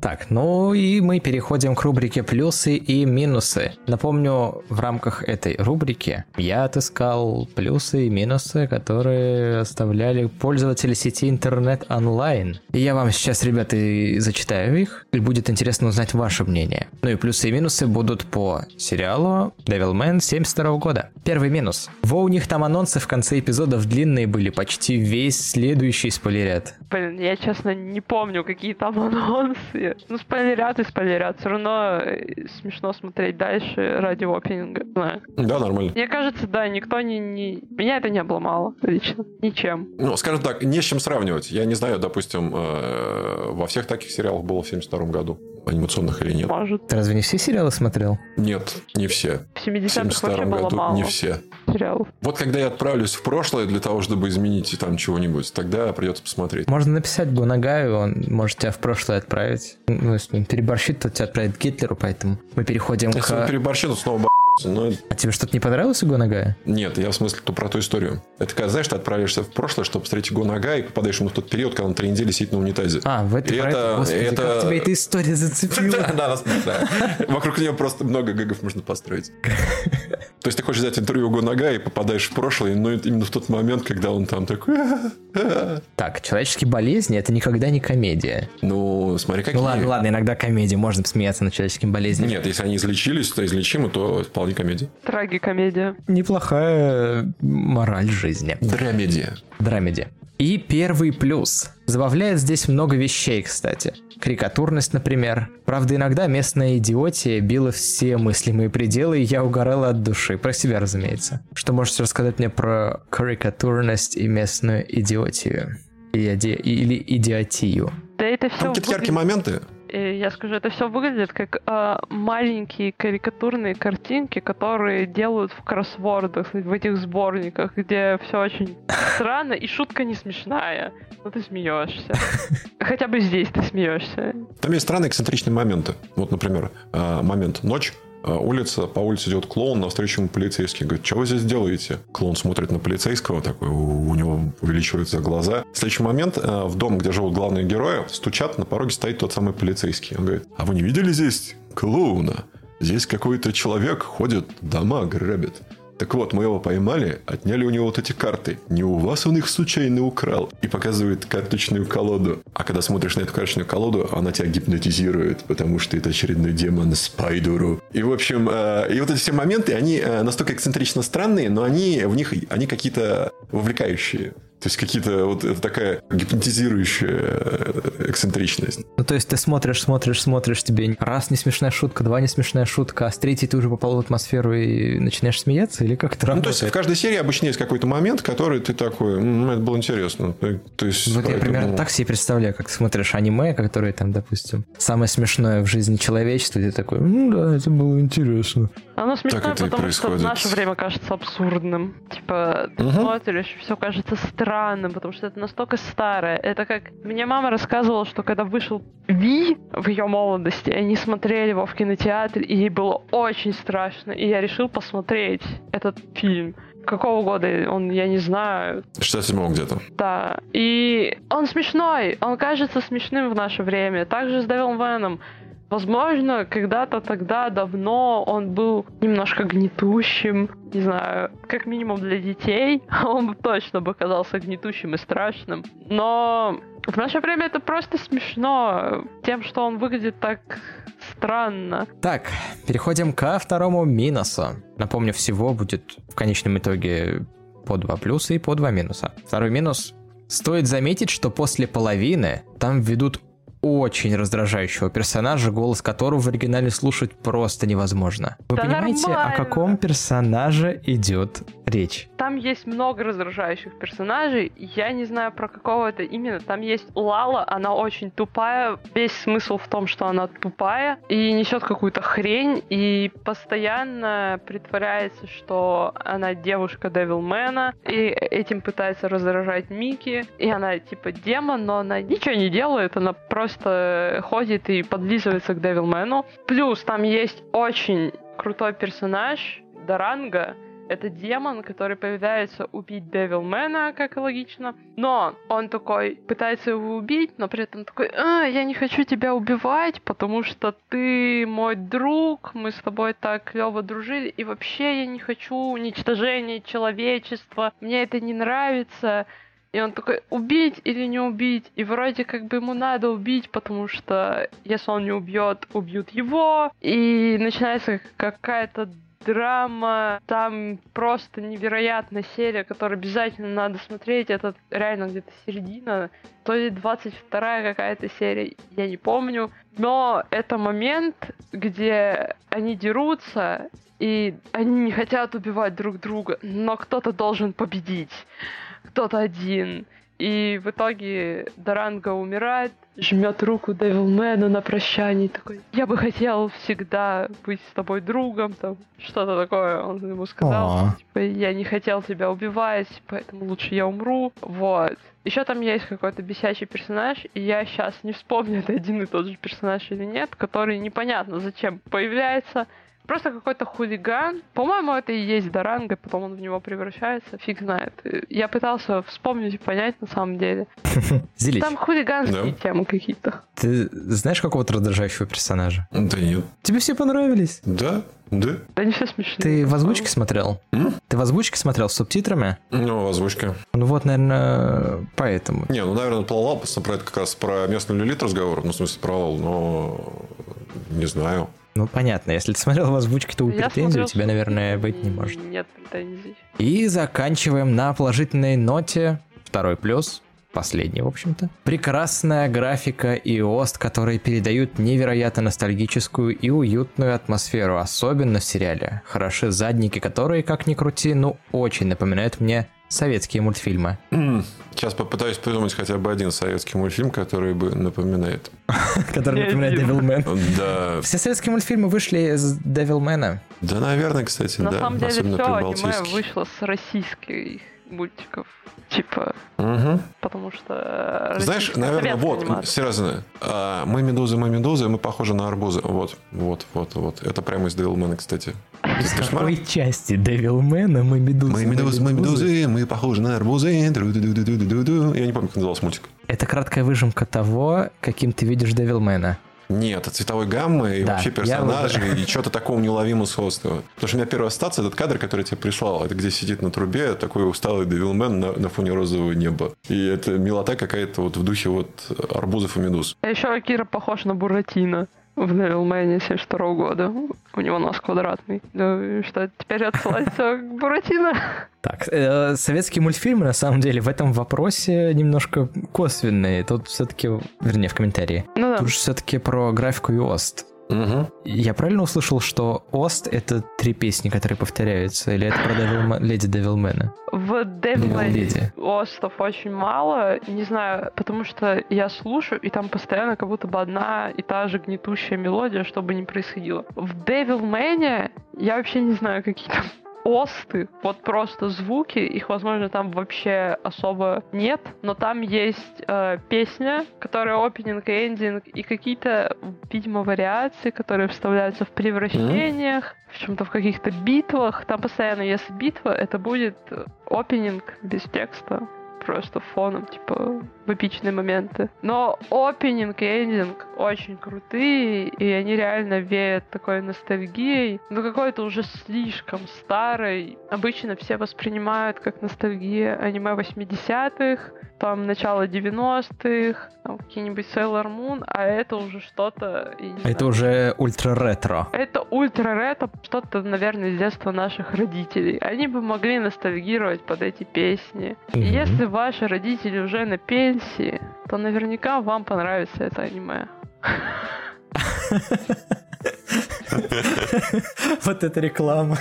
Так, ну и мы переходим к рубрике «Плюсы и минусы». Напомню, в рамках этой рубрики я отыскал плюсы и минусы, которые оставляли пользователи сети интернет онлайн. И я вам сейчас, ребята, зачитаю их, и будет интересно узнать ваше мнение. Ну и плюсы и минусы будут по сериалу Devilman 72 года. Первый минус. Во, у них там анонсы в конце эпизодов длинные были, почти весь следующий спойлерят. Блин, я честно не помню, какие там анонсы. Ну, спойлерят и спойлерят. Все равно э, смешно смотреть дальше ради опенинга. Знаю. Да, нормально. Мне кажется, да, никто не, не... Меня это не обломало лично. Ничем. Ну, скажем так, не с чем сравнивать. Я не знаю, допустим, э, во всех таких сериалах было в 72 году анимационных или нет. Может. Ты разве не все сериалы смотрел? Нет, не все. В 70-х вообще было году мало не все. сериалов. Вот когда я отправлюсь в прошлое для того, чтобы изменить там чего-нибудь, тогда придется посмотреть. Можно написать Гунагаю, он может тебя в прошлое отправить. Ну, если он переборщит, то тебя отправит Гитлеру, поэтому мы переходим Если к... он переборщит, то снова но... А тебе что-то не понравилось у Гонагая? Нет, я в смысле то про ту историю. Это когда, знаешь, ты отправишься в прошлое, чтобы встретить Гонага и попадаешь ему в тот период, когда он три недели сидит на унитазе. А, в это, И про это, господи, это... как тебя эта история зацепила. Да, да, да. Вокруг нее просто много гэгов можно построить. То есть ты хочешь взять интервью у Гонага и попадаешь в прошлое, но именно в тот момент, когда он там такой... Так, человеческие болезни это никогда не комедия. Ну, смотри, какие... Ну ладно, ладно, иногда комедия, можно посмеяться над человеческими болезнями. Нет, если они излечились, то излечимы, то вполне комедия. Трагикомедия. Неплохая мораль жизни. Драмедия. Драмеди. И первый плюс. Забавляет здесь много вещей, кстати. Карикатурность, например. Правда, иногда местная идиотия била все мыслимые пределы, и я угорала от души. Про себя, разумеется. Что можете рассказать мне про карикатурность и местную идиотию? Или, иди- или идиотию? Да это все Там какие-то яркие моменты. Э, я скажу, это все выглядит как э, маленькие карикатурные картинки, которые делают в кроссвордах, в этих сборниках, где все очень странно и шутка не смешная. Но ты смеешься. Хотя бы здесь ты смеешься. Там есть странные эксцентричные моменты. Вот, например, э, момент ночь. Э, Улица, по улице идет клоун, навстречу ему полицейский. Говорит, что вы здесь делаете? Клоун смотрит на полицейского, такой, у него увеличиваются глаза. В следующий момент э, в дом, где живут главные герои, стучат, на пороге стоит тот самый полицейский. Он говорит, а вы не видели здесь клоуна? Здесь какой-то человек ходит, дома грабит. Так вот, мы его поймали, отняли у него вот эти карты. Не у вас он их случайно украл. И показывает карточную колоду. А когда смотришь на эту карточную колоду, она тебя гипнотизирует, потому что это очередной демон Спайдуру. И, в общем, э, и вот эти все моменты, они э, настолько эксцентрично странные, но они в них, они какие-то вовлекающие. То есть какие-то вот это такая гипнотизирующая э, эксцентричность. Ну, то есть ты смотришь, смотришь, смотришь, тебе раз не смешная шутка, два не смешная шутка, а с третьей ты уже попал в атмосферу и начинаешь смеяться? Или как это Ну, то работает? есть в каждой серии обычно есть какой-то момент, который ты такой, «М, это было интересно. То- То есть, Вот я поэтому- примерно так себе представляю, как смотришь аниме, которое там, допустим, самое смешное в жизни человечества, и ты такой, ну да, это было интересно. Оно смешное, это и потому что происходит. в наше время кажется абсурдным. Типа, ты Мгм. смотришь, все кажется странным, потому что это настолько старое. Это как... Мне мама рассказывала, что когда вышел Ви в ее молодости, они смотрели его в кинотеатре, и ей было очень страшно. И я решил посмотреть этот фильм. Какого года он, я не знаю. 67 где-то. Да. И он смешной. Он кажется смешным в наше время. Также с Девил Веном. Возможно, когда-то тогда давно он был немножко гнетущим, не знаю, как минимум для детей, он точно бы казался гнетущим и страшным. Но в наше время это просто смешно тем, что он выглядит так странно. Так, переходим ко второму минусу. Напомню, всего будет в конечном итоге по два плюса и по два минуса. Второй минус. Стоит заметить, что после половины там ведут очень раздражающего персонажа, голос которого в оригинале слушать просто невозможно. Вы Да понимаете, нормально. о каком персонаже идет речь? Там есть много раздражающих персонажей. Я не знаю про какого это именно. Там есть Лала, она очень тупая. Весь смысл в том, что она тупая и несет какую-то хрень и постоянно притворяется, что она девушка Девилмена и этим пытается раздражать Мики. И она типа демон, но она ничего не делает, она просто ходит и подлизывается к Девилмену. Плюс там есть очень крутой персонаж Даранга, это демон, который появляется убить Девилмена, как и логично. Но он такой пытается его убить, но при этом такой, а, я не хочу тебя убивать, потому что ты мой друг, мы с тобой так клево дружили, и вообще я не хочу уничтожения человечества, мне это не нравится. И он такой, убить или не убить? И вроде как бы ему надо убить, потому что если он не убьет, убьют его. И начинается какая-то драма, там просто невероятная серия, которую обязательно надо смотреть, это реально где-то середина, то ли 22 какая-то серия, я не помню, но это момент, где они дерутся, и они не хотят убивать друг друга, но кто-то должен победить, кто-то один. И в итоге Даранга умирает, жмет руку Девилмену на прощание, такой, я бы хотел всегда быть с тобой другом, там, что-то такое он ему сказал. Типа, я не хотел тебя убивать, поэтому лучше я умру. Вот. Еще там есть какой-то бесячий персонаж, и я сейчас не вспомню, это один и тот же персонаж или нет, который непонятно зачем появляется. Просто какой-то хулиган. По-моему, это и есть Даранга, потом он в него превращается. Фиг знает. Я пытался вспомнить и понять на самом деле. Зелич, Там хулиганские Да. темы какие-то. ты знаешь какого-то раздражающего персонажа? Да нет. Тебе все понравились? Да, да. Да не все смешные. Ты в озвучке смотрел? М? Ты в озвучке смотрел с субтитрами? Ну, озвучка. Ну вот, наверное, поэтому. Не, ну, наверное, плавал, просто про это как раз про местную люлит разговор, ну, в смысле, про Лал, но не знаю. Ну, понятно, если ты смотрел в озвучке, то у претензий у тебя, наверное, быть не может. Нет претензий. И заканчиваем на положительной ноте. Второй плюс. Последний, в общем-то. Прекрасная графика и ОСТ, которые передают невероятно ностальгическую и уютную атмосферу, особенно в сериале. Хороши задники, которые, как ни крути, ну очень напоминают мне советские мультфильмы. Сейчас попытаюсь придумать хотя бы один советский мультфильм, который бы напоминает. Напоминают видел. Devilman. Да, Все советские мультфильмы вышли из Devilmana. да, наверное, кстати, На да. самом деле все аниме вышло с российских мультиков. Типа, Мгм. потому что... э, Знаешь, наверное, вот, анимация. серьезно, а, мы медузы, мы медузы, мы похожи на арбузы. Вот, вот, вот, вот. Это прямо из Девилмена, кстати. В какой части Devilmana мы медузы? Мы медузы, мы медузы, мы похожи на арбузы. Я не помню, как назывался мультик. Это краткая выжимка того, каким ты видишь Devilmana. Нет, от цветовой гаммы и Да, вообще я персонажей, и что-то такого неуловимо сходства. Потому что у меня первая ассоциация, этот кадр, который я тебе прислал, это где сидит на трубе такой усталый Девилмен на, на фоне розового неба. И это милота какая-то вот в духе вот арбузов и медуз. А еще Акира похож на Буратино в Девилмене 72 года. У него нос квадратный. Ну, и что, теперь отсылать всё к Буратино? Так, э, советские мультфильмы, на самом деле, в этом вопросе немножко косвенные. Тут все-таки, вернее, в комментарии. Ну да. Тут же все-таки про графику и ОСТ. Угу. Я правильно услышал, что ОСТ — это три песни, которые повторяются? Или это про Devilma- Леди Девилмена? В Девилмене Леди. остов очень мало. Не знаю, потому что я слушаю, и там постоянно как будто бы одна и та же гнетущая мелодия, что бы ни происходило. В Девилмене я вообще не знаю, какие там осты, вот просто звуки, их, возможно, там вообще особо нет, но там есть э, песня, которая опенинг и эндинг, и какие-то, видимо, вариации, которые вставляются в превращениях, в чем-то в каких-то битвах. Там постоянно, если битва, это будет опенинг без текста, просто фоном, типа, в эпичные моменты. Но опенинг и эндинг очень крутые, и они реально веют такой ностальгией, но какой-то уже слишком старой. Обычно все воспринимают как ностальгия аниме 80-х, там начало 90-х, там какие-нибудь Sailor Moon, а это уже что-то... А знаю, это уже ультра-ретро. это ультра ретро, что-то, наверное, из детства наших родителей. Они бы могли ностальгировать под эти песни. И Мгм. Если ваши родители уже на пенсии, то наверняка вам понравится это аниме. Вот это реклама.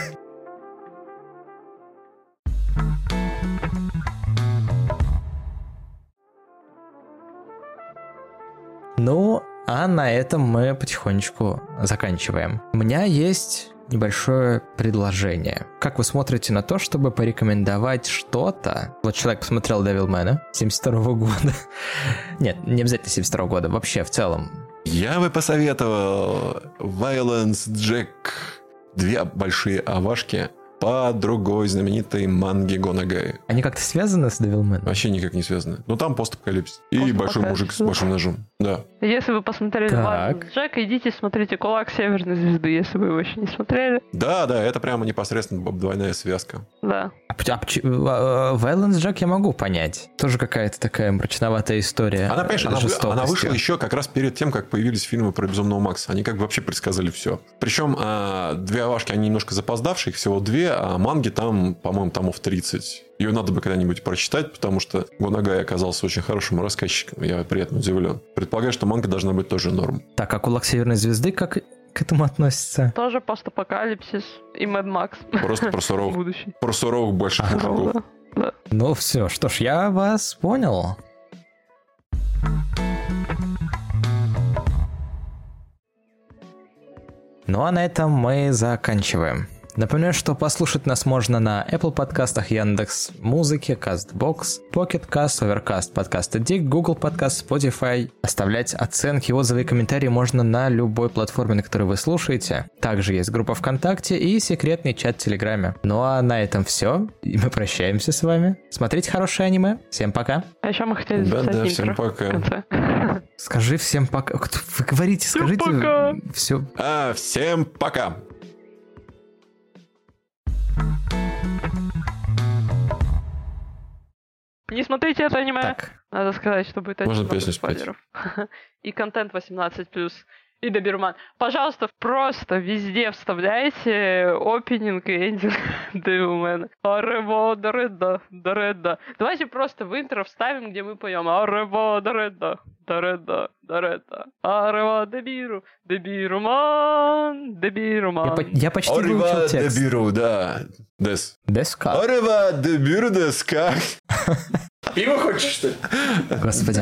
Ну, а на этом мы потихонечку заканчиваем. У меня есть небольшое предложение. Как вы смотрите на то, чтобы порекомендовать что-то? Вот человек посмотрел Девилмена 72 года. Нет, не обязательно 72 года, вообще в целом. Я бы посоветовал Violence Jack. Две большие авашки по другой знаменитой манге Гонагай. Они как-то связаны с Девилмен? Вообще никак не связаны. Но там постапокалипсис. И большой мужик с большим ножом. Да. Если вы посмотрели так. Джек, идите смотрите «Кулак Северной Звезды», если вы его еще не смотрели. Да, да, это прямо непосредственно двойная связка. Да. А, а, Violence Jack я могу понять. Тоже какая-то такая мрачноватая история. Она, понимаешь, она, она вышла еще как раз перед тем, как появились фильмы про Безумного Макса. Они как бы вообще предсказали все. Причем а, две авашки, они немножко запоздавшие, их всего две, а манги там, по-моему, томов 30. Ее надо бы когда-нибудь прочитать, потому что Гонагай оказался очень хорошим рассказчиком. Я приятно удивлен. Предполагаю, что манга должна быть тоже норм. Так, а Кулак Северной Звезды как к этому относится? Тоже постапокалипсис и Мэд Макс. Просто про суровых, про суровых больших мужиков. Да. Ну все, что ж, я вас понял. Ну а на этом мы заканчиваем. Напоминаю, что послушать нас можно на Apple подкастах, Яндекс Музыке, CastBox, Pocket Cast, Overcast, подкаст Addict, Google подкаст, Spotify. Оставлять оценки, отзывы и комментарии можно на любой платформе, на которой вы слушаете. Также есть группа ВКонтакте и секретный чат в Телеграме. Ну а на этом все. И мы прощаемся с вами. Смотрите хорошее аниме. Всем пока. А еще мы хотели да, да, всем пока. Скажи всем пока. Вы говорите, скажите. Всем пока. Все. А, всем пока. Не смотрите это аниме. Так. Надо сказать, чтобы это Можно песню спать. И контент 18+. И доберман. Пожалуйста, просто везде вставляйте опенинг и эндинг Devilman. Арево, дареда, дареда. Давайте просто в интро вставим, где мы поем Арево, дареда, дареда, дареда. Арево, дебиру, дебируман, дебируман. Я, я почти Арева, выучил текст. дебиру, да. Дес. Деска. Арева, дебиру, деска. Пиво хочешь, что ли? Господи.